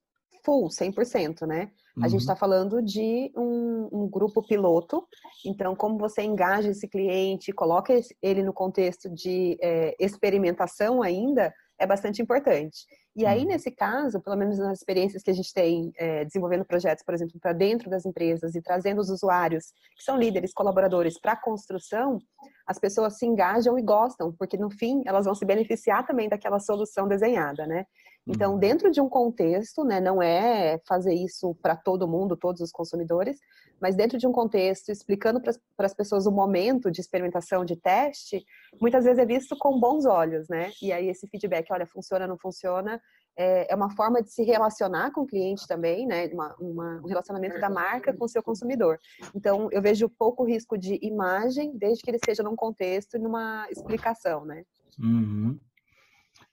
full, 100%, né? A gente está uhum. falando de um, um, grupo piloto, então como você engaja esse cliente, coloca ele no contexto de é, experimentação ainda, é bastante importante. E aí, uhum. nesse caso, pelo menos nas experiências que a gente tem é, desenvolvendo projetos, por exemplo, para dentro das empresas e trazendo os usuários, que são líderes, colaboradores, para a construção, as pessoas se engajam e gostam, porque no fim elas vão se beneficiar também daquela solução desenhada, né? Então, uhum. dentro de um contexto, né, não é fazer isso para todo mundo, todos os consumidores, mas dentro de um contexto, explicando para as pessoas o momento de experimentação, de teste, muitas vezes é visto com bons olhos, né? E aí esse feedback, olha, funciona, não funciona, é, é uma forma de se relacionar com o cliente também, né? Uma, uma, um relacionamento da marca com o seu consumidor. Então, eu vejo pouco risco de imagem, desde que ele esteja num contexto e numa explicação, né? Uhum.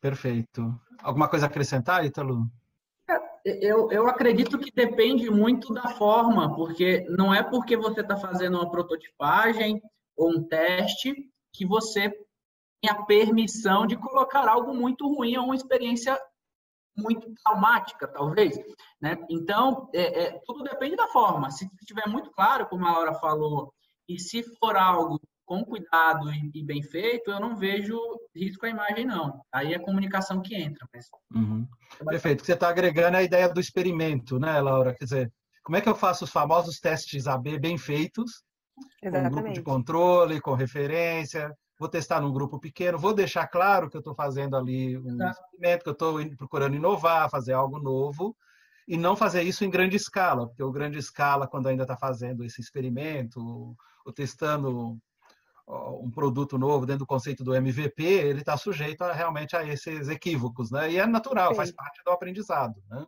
Perfeito. Alguma coisa a acrescentar, Ítalo? Eu, eu acredito que depende muito da forma, porque não é porque você está fazendo uma prototipagem ou um teste que você tem a permissão de colocar algo muito ruim ou uma experiência muito traumática, talvez. Né? Então, é, é, tudo depende da forma. Se estiver muito claro, como a Laura falou, e se for algo com cuidado e, e, bem feito, eu não vejo risco à imagem, não. Aí é a comunicação que entra. Mas... Uhum. Perfeito. Você está agregando a ideia do experimento, né, Laura? Quer dizer, como é que eu faço os famosos testes AB bem feitos? Exatamente. Com um grupo de controle, com referência, vou testar num grupo pequeno, vou deixar claro que eu estou fazendo ali um Exato. experimento, que eu estou procurando inovar, fazer algo novo, e não fazer isso em grande escala, porque o grande escala, quando ainda está fazendo esse experimento, ou testando um produto novo dentro do conceito do MVP, ele está sujeito a, realmente a esses equívocos, né? E é natural, Sim. faz parte do aprendizado, né?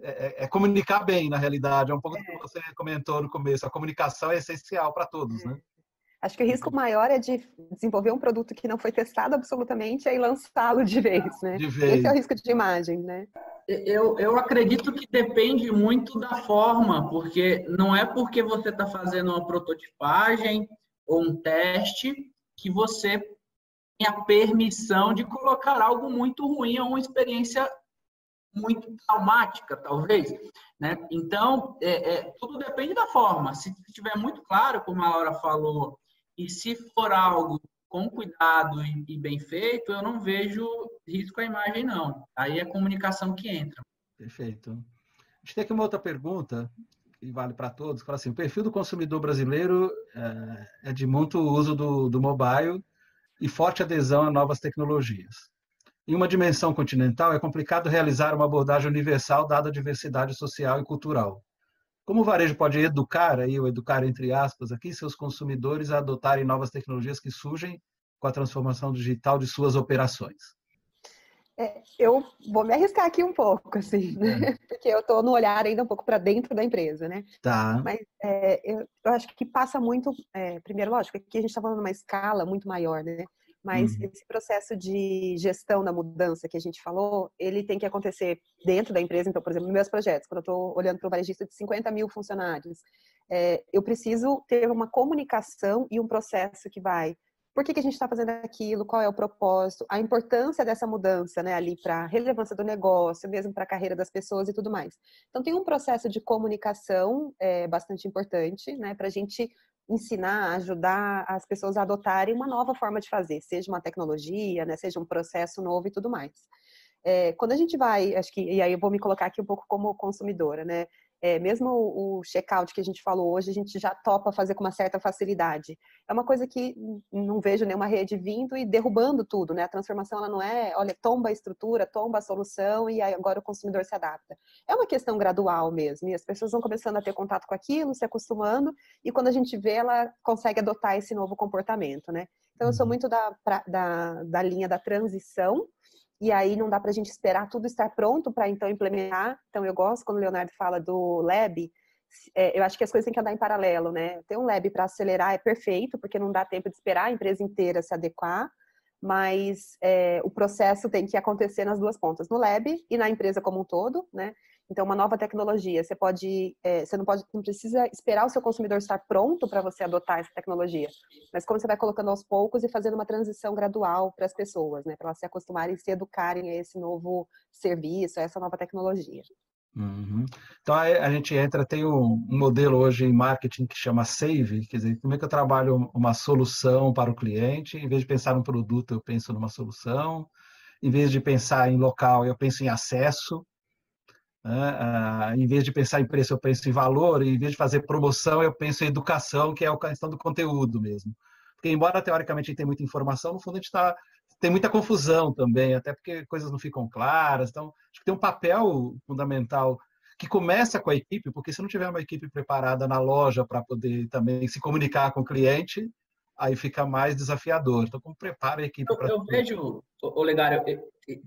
É, é, é, comunicar bem, na realidade, é um pouco é. do que você comentou no começo. A comunicação é essencial para todos, é. né? Acho que o risco maior é de desenvolver um produto que não foi testado absolutamente e lançá-lo de vez, né? De vez. Esse é o risco de imagem, né? Eu, eu acredito que depende muito da forma, porque não é porque você está fazendo uma prototipagem ou um teste que você tem a permissão de colocar algo muito ruim ou uma experiência muito traumática, talvez. Né? Então, é, é, tudo depende da forma. Se estiver muito claro, como a Laura falou, e se for algo com cuidado e, e bem feito, eu não vejo risco à imagem, não. Aí é a comunicação que entra. Perfeito. A gente tem aqui uma outra pergunta e vale para todos, fala assim, o perfil do consumidor brasileiro é, é de muito uso do, do mobile e forte adesão a novas tecnologias. Em uma dimensão continental, é complicado realizar uma abordagem universal dada a diversidade social e cultural. Como o varejo pode educar, aí, ou educar entre aspas, aqui, seus consumidores a adotarem novas tecnologias que surgem com a transformação digital de suas operações? É, eu vou me arriscar aqui um pouco, assim, né? [laughs] Porque eu estou no olhar ainda um pouco para dentro da empresa, né? Tá. Mas é, eu, eu, acho que passa muito, é, primeiro, lógico, aqui a gente está falando numa escala muito maior, né? Mas uhum. esse processo de gestão da mudança que a gente falou, ele tem que acontecer dentro da empresa. Então, por exemplo, nos meus projetos, quando eu estou olhando para o varejista de 50 mil funcionários, é, eu preciso ter uma comunicação e um processo que vai por que, que a gente está fazendo aquilo, qual é o propósito, a importância dessa mudança, né, ali para a relevância do negócio, mesmo para a carreira das pessoas e tudo mais. Então, tem um processo de comunicação é, bastante importante, né, para a gente ensinar, ajudar as pessoas a adotarem uma nova forma de fazer, seja uma tecnologia, né, seja um processo novo e tudo mais. É, quando a gente vai, acho que, e aí eu vou me colocar aqui um pouco como consumidora, né? É, mesmo o, checkout que a gente falou hoje, a gente já topa fazer com uma certa facilidade. É uma coisa que não vejo nenhuma rede vindo e derrubando tudo, né? A transformação ela não é, olha, tomba a estrutura, tomba a solução e agora o consumidor se adapta. É uma questão gradual mesmo, e as pessoas vão começando a ter contato com aquilo, se acostumando, e quando a gente vê, ela consegue adotar esse novo comportamento, né? Então, eu sou uhum. muito da, da, da linha da transição, e aí não dá para a gente esperar tudo estar pronto para então implementar. Então eu gosto quando o Leonardo fala do lab, é, eu acho que as coisas têm que andar em paralelo, né? Ter um lab para acelerar é perfeito, porque não dá tempo de esperar a empresa inteira se adequar, mas é, o processo tem que acontecer nas duas pontas, no lab e na empresa como um todo, né? Então, uma nova tecnologia, você pode, é, você não pode, não precisa esperar o seu consumidor estar pronto para você adotar essa tecnologia, mas como você vai colocando aos poucos e fazendo uma transição gradual para as pessoas, né, para elas se acostumarem e se educarem a esse novo serviço, a essa nova tecnologia. Uhum. Então a gente entra, tem um modelo hoje em marketing que chama Save, quer dizer, como é que eu trabalho uma solução para o cliente, em vez de pensar num produto, eu penso numa solução, em vez de pensar em local, eu penso em acesso, né? Ah, em vez de pensar em preço, eu penso em valor, em vez de fazer promoção, eu penso em educação, que é a questão do conteúdo mesmo. Porque, embora teoricamente a gente tenha muita informação, no fundo a gente está tem muita confusão também, até porque coisas não ficam claras. Então, acho que tem um papel fundamental que começa com a equipe, porque se não tiver uma equipe preparada na loja para poder também se comunicar com o cliente, aí fica mais desafiador. Então, como prepara a equipe para. Eu, eu vejo, Olegário,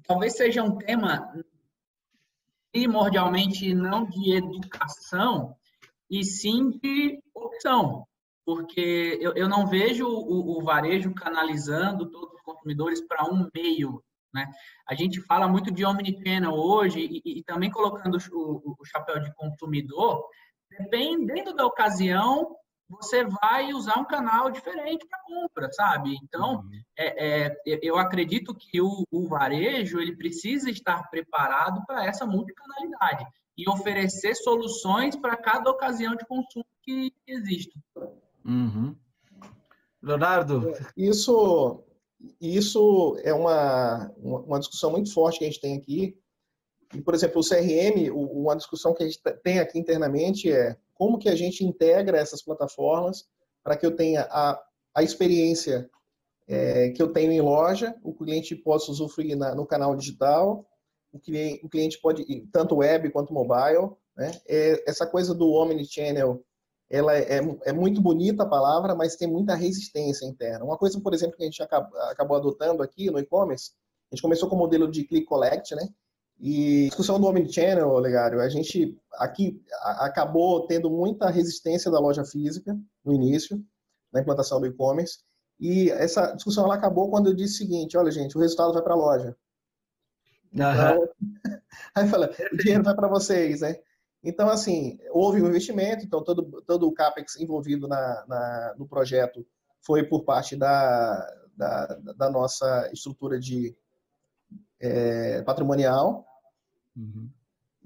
talvez seja um tema primordialmente não de educação, e sim de opção. Porque eu, eu não vejo o, o varejo canalizando todos os consumidores para um meio. Né? A gente fala muito de omnichannel hoje e, e também colocando o, o chapéu de consumidor, dependendo da ocasião, você vai usar um canal diferente para compra, sabe? Então, uhum. é, é, eu acredito que o, o, varejo ele precisa estar preparado para essa multicanalidade e oferecer soluções para cada ocasião de consumo que existe. Uhum. Leonardo? Isso, isso é uma, uma discussão muito forte que a gente tem aqui. E, por exemplo, o CRM, uma discussão que a gente tem aqui internamente é como que a gente integra essas plataformas para que eu tenha a, a experiência é, que eu tenho em loja, o cliente possa usufruir na, no canal digital, o cliente, o cliente pode, tanto web quanto mobile, né? É, essa coisa do omnichannel, ela é, é, é, muito bonita a palavra, mas tem muita resistência interna. Uma coisa, por exemplo, que a gente acabou, acabou adotando aqui no e-commerce, a gente começou com o modelo de click collect, né? E discussão do Omnichannel, Legário, a gente aqui acabou tendo muita resistência da loja física no início, na implantação do e-commerce. E essa discussão ela acabou quando eu disse o seguinte: olha, gente, o resultado vai para a loja. Então, [laughs] aí fala, o dinheiro vai para vocês, né? Então, assim, houve um investimento, então todo, todo o CAPEX envolvido na, na no projeto foi por parte da, da, da nossa estrutura de é, patrimonial, Uhum.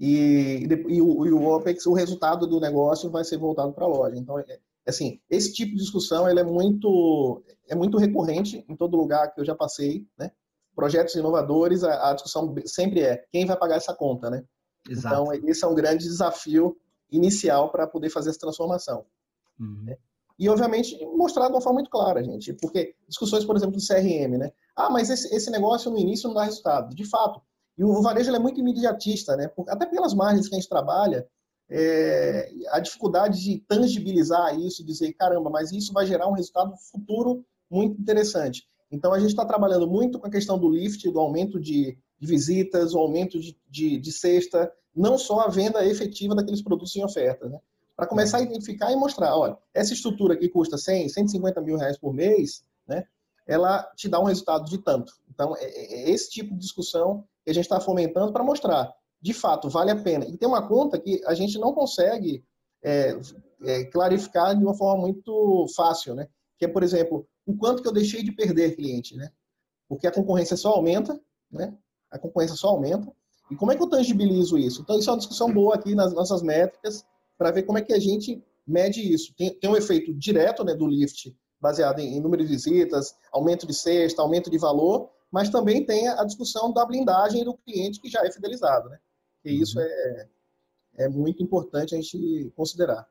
E, e, o, e, o, OPEX, o resultado do negócio vai ser voltado para a loja. Então, é, assim, esse tipo de discussão ele é muito é muito recorrente em todo lugar que eu já passei, né? Projetos inovadores, a, a discussão sempre é quem vai pagar essa conta, né? Exato. Então, esse é um grande desafio inicial para poder fazer essa transformação. Uhum. Né? E, obviamente, mostrar de uma forma muito clara, gente, porque discussões, por exemplo, do CRM, né? Ah, mas esse, esse negócio no início não dá resultado. De fato, e o varejo é muito imediatista, né? até pelas margens que a gente trabalha, é, a dificuldade de tangibilizar isso, dizer, caramba, mas isso vai gerar um resultado futuro muito interessante. Então, a gente está trabalhando muito com a questão do lift, do aumento de, de visitas, o aumento de, de, de, cesta, não só a venda efetiva daqueles produtos em oferta, né? Para começar a identificar e mostrar, olha, essa estrutura que custa 100, 150 mil reais por mês, né? Ela te dá um resultado de tanto. Então, é, é esse tipo de discussão que a gente está fomentando para mostrar, de fato, vale a pena. E tem uma conta que a gente não consegue é, é, clarificar de uma forma muito fácil, né? Que é, por exemplo, o quanto que eu deixei de perder cliente, né? Porque a concorrência só aumenta, né? A concorrência só aumenta. E como é que eu tangibilizo isso? Então, isso é uma discussão boa aqui nas nossas métricas para ver como é que a gente mede isso. Tem, tem um efeito direto né, do lift, baseado em, em número de visitas, aumento de cesta, aumento de valor, mas também tem a discussão da blindagem do cliente que já é fidelizado, né? E isso uhum. é, é muito importante a gente considerar.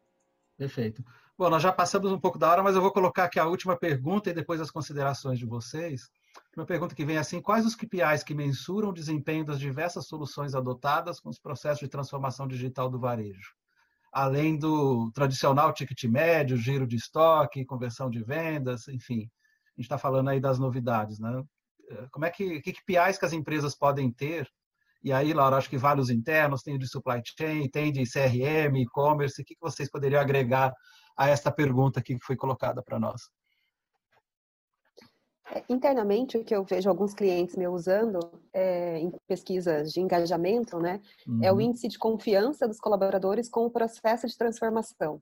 Perfeito. Bom, nós já passamos um pouco da hora, mas eu vou colocar aqui a última pergunta e depois as considerações de vocês. Uma pergunta que vem assim: quais os KPIs que mensuram o desempenho das diversas soluções adotadas com os processos de transformação digital do varejo? Além do tradicional ticket médio, giro de estoque, conversão de vendas, enfim. A gente está falando aí das novidades, né? como é que, que KPIs que as empresas podem ter? E aí, Laura, acho que vários internos, tem de supply chain, tem de CRM, e-commerce, o que, que vocês poderiam agregar a esta pergunta aqui que foi colocada para nós? Internamente, o que eu vejo alguns clientes me usando é, em pesquisas de engajamento, né, uhum. é o uhum. índice de confiança dos colaboradores com o processo de transformação.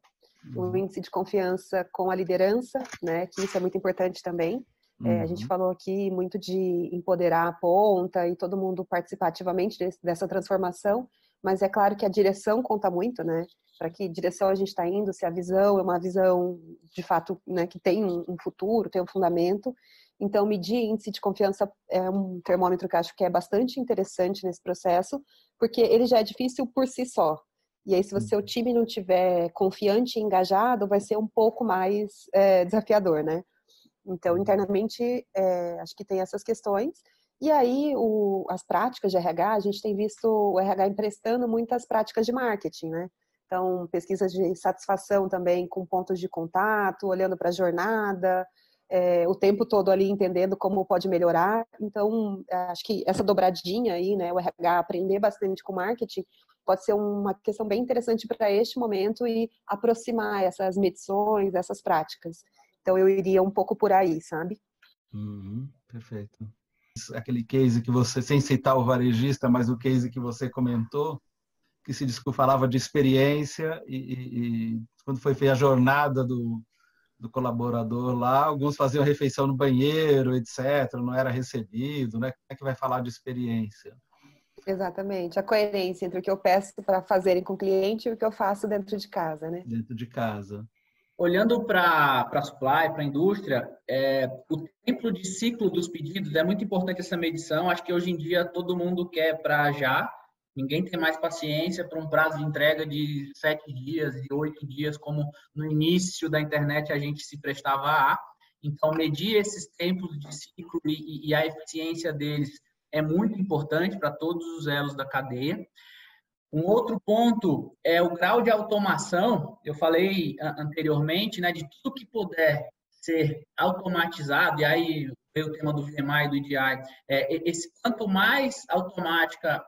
Uhum. O índice de confiança com a liderança, né, que isso é muito importante também. É, a gente uhum. falou aqui muito de empoderar a ponta e todo mundo participar ativamente desse, dessa transformação, mas é claro que a direção conta muito, né? Para que direção a gente está indo, se a visão é uma visão de fato né, que tem um futuro, tem um fundamento. Então, medir índice de confiança é um termômetro que acho que é bastante interessante nesse processo, porque ele já é difícil por si só. E aí, se o uhum. time não tiver confiante e engajado, vai ser um pouco mais é, desafiador, né? Então, internamente, é, acho que tem essas questões. E aí, o, as práticas de RH, a gente tem visto o RH emprestando muitas práticas de marketing, né? Então, pesquisas de satisfação também com pontos de contato, olhando para a jornada, é, o tempo todo ali entendendo como pode melhorar. Então, acho que essa dobradinha aí, né, o RH aprender bastante com marketing, pode ser uma questão bem interessante para este momento e aproximar essas medições, essas práticas. Então, eu iria um pouco por aí, sabe? Uhum, perfeito. Aquele case que você, sem citar o varejista, mas o case que você comentou, que se falava de experiência e, e, e quando foi feita a jornada do, do colaborador lá, alguns faziam refeição no banheiro, etc., não era recebido, né? Como é que vai falar de experiência? Exatamente, a coerência entre o que eu peço para fazerem com o cliente e o que eu faço dentro de casa, né? Dentro de casa. Olhando para a supply, para a indústria, é, o tempo de ciclo dos pedidos é muito importante essa medição. Acho que hoje em dia todo mundo quer para já, Ninguém tem mais paciência para um prazo de entrega de sete dias e oito dias, como no início da internet a gente se prestava a. Então, medir esses tempos de ciclo e, e a eficiência deles é muito importante para todos os elos da cadeia. Um outro ponto é o grau de automação. Eu falei anteriormente, né, de tudo que puder ser automatizado, e aí veio o tema do VMI e do EDI, é, esse, quanto mais automática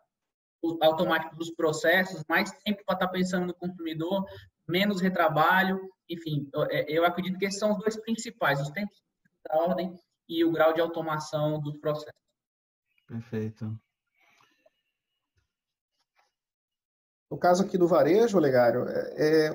automático dos processos, mais tempo para estar tá pensando no consumidor, menos retrabalho, enfim, é, eu acredito que esses são os dois principais, os tempos da ordem e o grau de automação dos processos. Perfeito. No caso aqui do varejo, Legário, é, é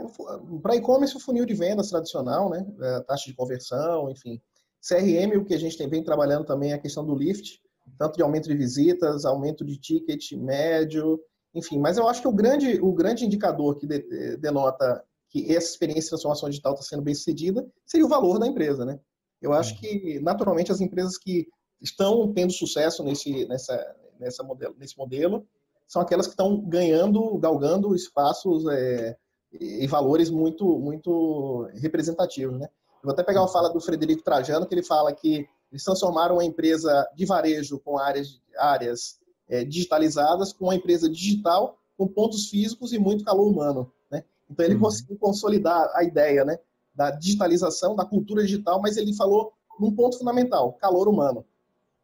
para e-commerce o funil de vendas tradicional, né, é, taxa de conversão, enfim. CRM, o que a gente tem, vem trabalhando também é a questão do lift, tanto de aumento de visitas, aumento de ticket médio, enfim. Mas eu acho que o grande, o grande indicador que de, denota que essa experiência de transformação digital está sendo bem sucedida seria o valor da empresa, né? Eu acho que, naturalmente, as empresas que estão tendo sucesso nesse, nessa, nessa modelo, nesse modelo são aquelas que estão ganhando, galgando espaços é, e valores muito, muito representativos, né? Eu vou até pegar uma fala do Frederico Trajano, que ele fala que eles transformaram uma empresa de varejo com áreas, áreas é, digitalizadas com uma empresa digital com pontos físicos e muito calor humano. Né? Então, ele uhum. conseguiu consolidar a ideia né, da digitalização, da cultura digital, mas ele falou num ponto fundamental, calor humano.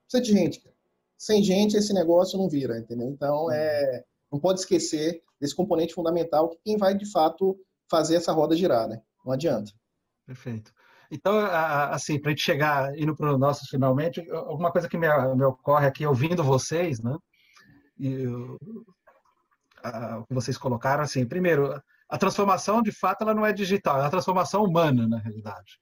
Precisa de gente. Sem gente, esse negócio não vira, entendeu? Então, é, não pode esquecer desse componente fundamental que quem vai, de fato, fazer essa roda girar, né? Não adianta. Perfeito. Então, assim, para a gente chegar, indo para o nosso finalmente, alguma coisa que me, me, ocorre aqui, ouvindo vocês, né? E o que vocês colocaram, assim, primeiro, a transformação, de fato, ela não é digital, é a transformação humana, na realidade.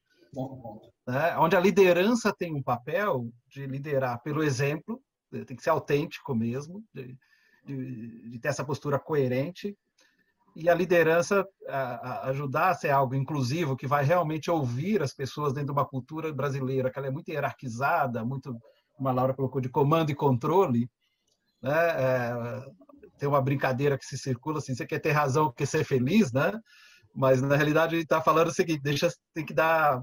Né? Onde a liderança tem um papel de liderar pelo exemplo, tem que ser autêntico mesmo, de, de, de ter essa postura coerente, e a liderança a, a ajudar a ser algo inclusivo, que vai realmente ouvir as pessoas dentro de uma cultura brasileira, que ela é muito hierarquizada, muito, como a Laura colocou, de comando e controle. Né? É, tem uma brincadeira que se circula assim, você quer ter razão, quer ser feliz, né? Mas na realidade ele está falando o seguinte: deixa, tem que dar,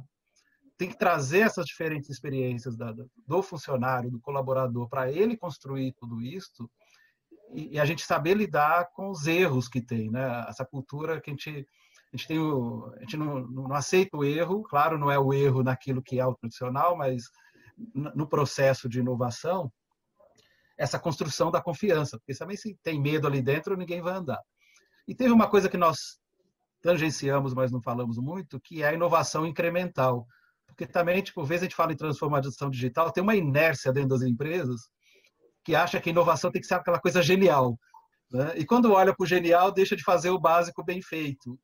tem que trazer essas diferentes experiências da, do funcionário, do colaborador, para ele construir tudo isso e, e, a gente saber lidar com os erros que tem, né? Essa cultura que a gente a gente, tem o, a gente não, não aceita o erro, claro, não é o erro naquilo que é o tradicional, mas no processo de inovação, essa construção da confiança, porque também se tem medo ali dentro, ninguém vai andar. E teve uma coisa que nós tangenciamos, mas não falamos muito, que é a inovação incremental. Porque também, tipo, às vezes a gente fala em transformação digital, tem uma inércia dentro das empresas que acha que inovação tem que ser aquela coisa genial. Né? E quando olha para o genial, deixa de fazer o básico bem feito.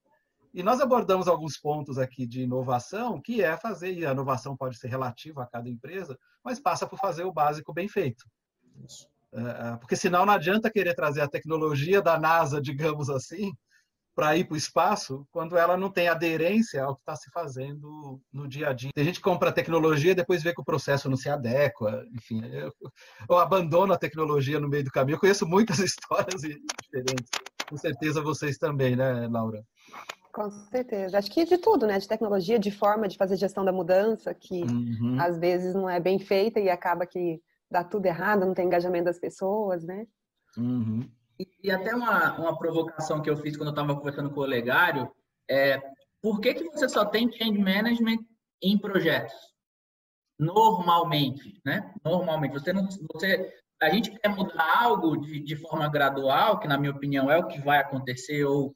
E nós abordamos alguns pontos aqui de inovação, que é fazer, e a inovação pode ser relativa a cada empresa, mas passa por fazer o básico bem feito. É, é, porque senão não adianta querer trazer a tecnologia da NASA, digamos assim, para ir para o espaço quando ela não tem aderência ao que está se fazendo no dia a dia. Tem gente que compra tecnologia e depois vê que o processo não se adequa. Enfim, eu abandono a tecnologia no meio do caminho. Eu conheço muitas [laughs] histórias diferentes. Com certeza vocês também, né, Laura? Com certeza. Acho que de tudo, né? De tecnologia, de forma de fazer gestão da mudança, que uhum. às vezes não é bem feita e acaba que dá tudo errado, não tem engajamento das pessoas, né? Uhum. E, até uma, uma provocação que eu fiz quando eu estava conversando com o Olegário é por que, que você só tem change management em projetos? Normalmente, né? Normalmente. Você não, você, a gente quer mudar algo de, de forma gradual, que na minha opinião é o que vai acontecer, ou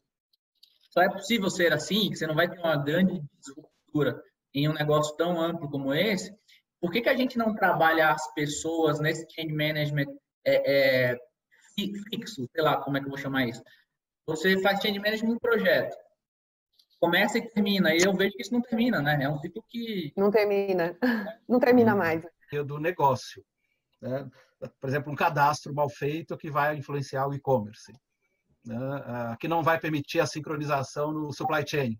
só é possível ser assim, que você não vai ter uma grande disruptura em um negócio tão amplo como esse, por que, que a gente não trabalha as pessoas nesse change management é, é, fixo, sei lá como é que eu vou chamar isso? Você faz change management em projeto, começa e termina, e eu vejo que isso não termina, né? É um ciclo que... Não termina, [laughs] não termina mais. Do negócio. Né? Por exemplo, um cadastro mal feito que vai influenciar o e-commerce né, ah, que não vai permitir a sincronização no supply chain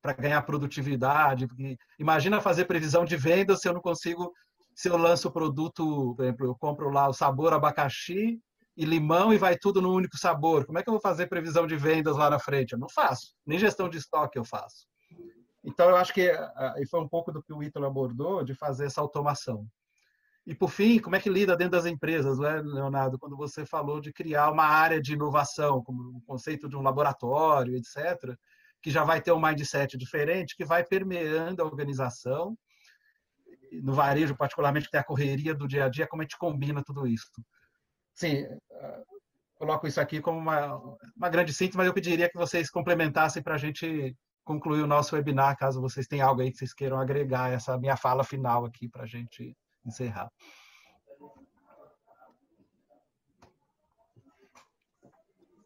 para ganhar produtividade. Imagina fazer previsão de venda se eu não consigo, se eu lanço o produto, por exemplo, eu compro lá o sabor abacaxi e limão e vai tudo no único sabor. Como é que eu vou fazer previsão de vendas lá na frente? Eu não faço, nem gestão de estoque eu faço. Então, eu acho que ah, e foi um pouco do que o Ítalo abordou, de fazer essa automação. E, por fim, como é que lida dentro das empresas, né, Leonardo? Quando você falou de criar uma área de inovação, como o conceito de um laboratório, etc., que já vai ter um mindset diferente, que vai permeando a organização, no varejo, particularmente, que tem a correria do dia a dia, como a gente combina tudo isso. Sim, ah, coloco isso aqui como uma, uma grande síntese, mas eu pediria que vocês complementassem para a gente concluir o nosso webinar, caso vocês tenham algo aí que vocês queiram agregar essa minha fala final aqui para a gente encerrar.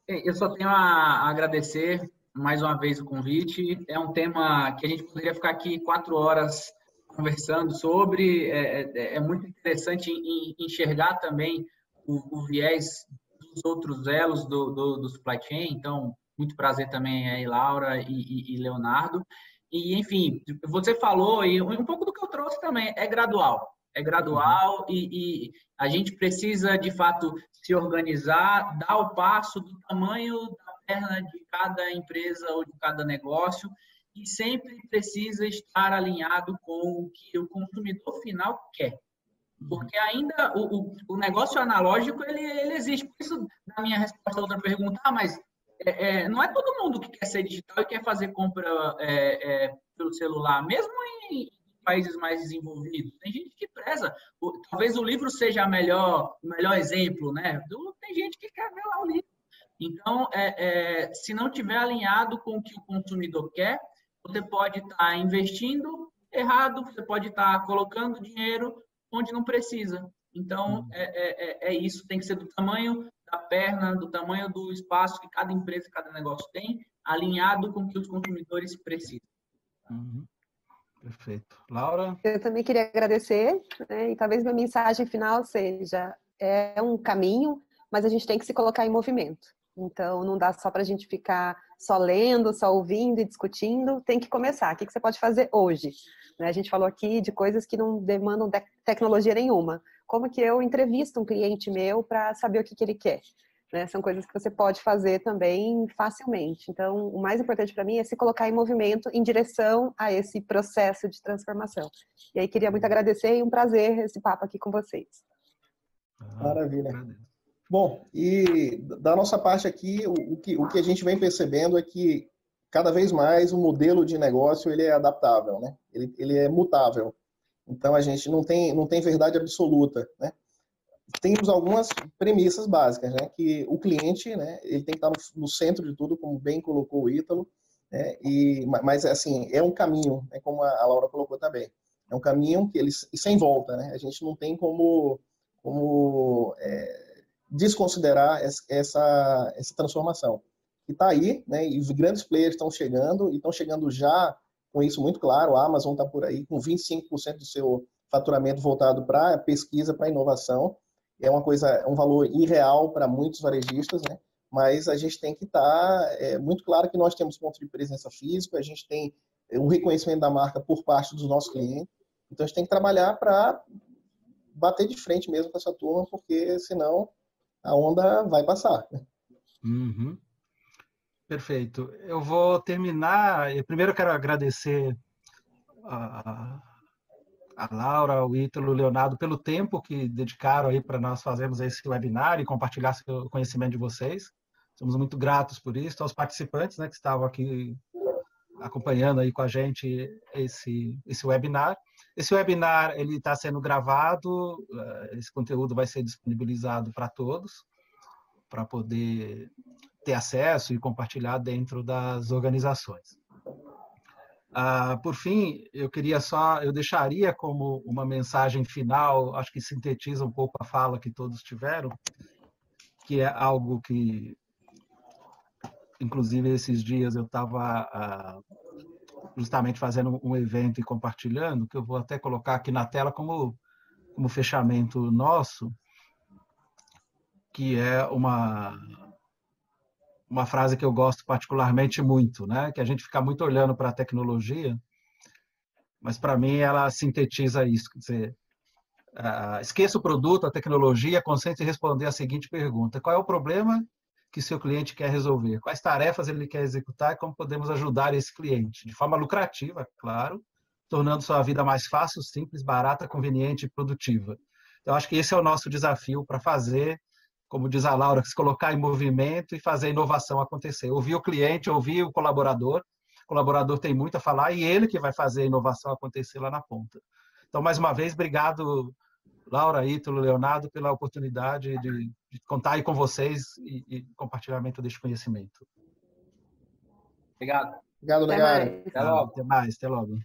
Eu só tenho a agradecer mais uma vez o convite. É um tema que a gente poderia ficar aqui quatro horas conversando sobre. É, é, é muito interessante enxergar também o, o, viés dos outros elos do, do, do, supply chain. Então, muito prazer também aí, Laura e, e, e Leonardo. E, enfim, você falou, e um pouco do que eu trouxe também, é gradual é gradual e, e, a gente precisa, de fato, se organizar, dar o passo do tamanho da perna de cada empresa ou de cada negócio e sempre precisa estar alinhado com o que o consumidor final quer. Porque ainda o, o, o negócio analógico, ele, ele existe. Por isso, na minha resposta a outra pergunta, ah, mas é, é, não é todo mundo que quer ser digital e quer fazer compra é, é pelo celular, mesmo em, países mais desenvolvidos. Tem gente que preza. Talvez o livro seja a melhor, o melhor exemplo, né? Tem gente que quer ver lá o livro. Então, é, é, se não tiver alinhado com o que o consumidor quer, você pode estar tá investindo errado, você pode estar tá colocando dinheiro onde não precisa. Então, uhum. é, é, é, isso, tem que ser do tamanho da perna, do tamanho do espaço que cada empresa, cada negócio tem, alinhado com o que os consumidores precisam. Uhum. Perfeito. Laura? Eu também queria agradecer, né, e talvez minha mensagem final seja: é um caminho, mas a gente tem que se colocar em movimento. Então, não dá só para a gente ficar só lendo, só ouvindo e discutindo, tem que começar. O que você pode fazer hoje? Né, a gente falou aqui de coisas que não demandam tecnologia nenhuma. Como que eu entrevisto um cliente meu para saber o que, que ele quer? Né? São coisas que você pode fazer também facilmente. Então, o mais importante para mim é se colocar em movimento em direção a esse processo de transformação. E aí, queria muito agradecer e um prazer esse papo aqui com vocês. Ah, Maravilha. Bom, e da nossa parte aqui, o, que, o que a gente vem percebendo é que cada vez mais o modelo de negócio ele é adaptável, né? ele, ele é mutável. Então a gente não tem, não tem verdade absoluta, né? temos algumas premissas básicas, né? Que o cliente, né? Ele tem que estar no, no centro de tudo, como bem colocou o Ítalo, né? E, mas, assim, é um caminho, né? como a Laura colocou também. É um caminho que eles sem volta, né? A gente não tem como, como é, desconsiderar essa, essa transformação. E está aí, né? E os grandes players estão chegando e estão chegando já com isso muito claro. A Amazon está por aí com 25% do seu faturamento voltado para pesquisa, para inovação é uma coisa, é um valor irreal para muitos varejistas, né? Mas a gente tem que estar tá, é, muito claro que nós temos ponto de presença físico, a gente tem um reconhecimento da marca por parte dos nossos clientes. Então a gente tem que trabalhar para bater de frente mesmo com essa turma, porque senão a onda vai passar. Uhum. Perfeito. Eu vou terminar. Primeiro, quero agradecer a, a Laura, o Ítalo, o Leonardo, pelo tempo que dedicaram aí para nós fazermos esse webinar e compartilhar o conhecimento de vocês. Somos muito gratos por isso. Aos participantes né, que estavam aqui acompanhando aí com a gente esse, esse webinar. Esse webinar ele está sendo gravado, eh, esse conteúdo vai ser disponibilizado para todos, para poder ter acesso e compartilhar dentro das organizações. Ah, por fim, eu queria só, eu deixaria como uma mensagem final, acho que sintetiza um pouco a fala que todos tiveram, que é algo que, inclusive, esses dias eu estava ah, justamente fazendo um evento e compartilhando, que eu vou até colocar aqui na tela como, como fechamento nosso, que é uma, uma frase que eu gosto particularmente muito, né? Que a gente fica muito olhando para a tecnologia, mas para mim ela sintetiza isso, quer dizer, uh, esqueça o produto, a tecnologia, concentre em responder a seguinte pergunta: qual é o problema que seu cliente quer resolver? Quais tarefas ele quer executar e como podemos ajudar esse cliente de forma lucrativa, claro, tornando sua vida mais fácil, simples, barata, conveniente e produtiva. Então acho que esse é o nosso desafio para fazer como diz a Laura, se colocar em movimento e fazer a inovação acontecer. Ouvir o cliente, ouvir o colaborador. O colaborador tem muito a falar e ele que vai fazer a inovação acontecer lá na ponta. Então, mais uma vez, obrigado, Laura, Ítalo, Leonardo, pela oportunidade de, de contar aí com vocês e, e compartilhamento deste conhecimento. Obrigado. Obrigado, Até Legário. mais. Até logo. Até mais, até logo.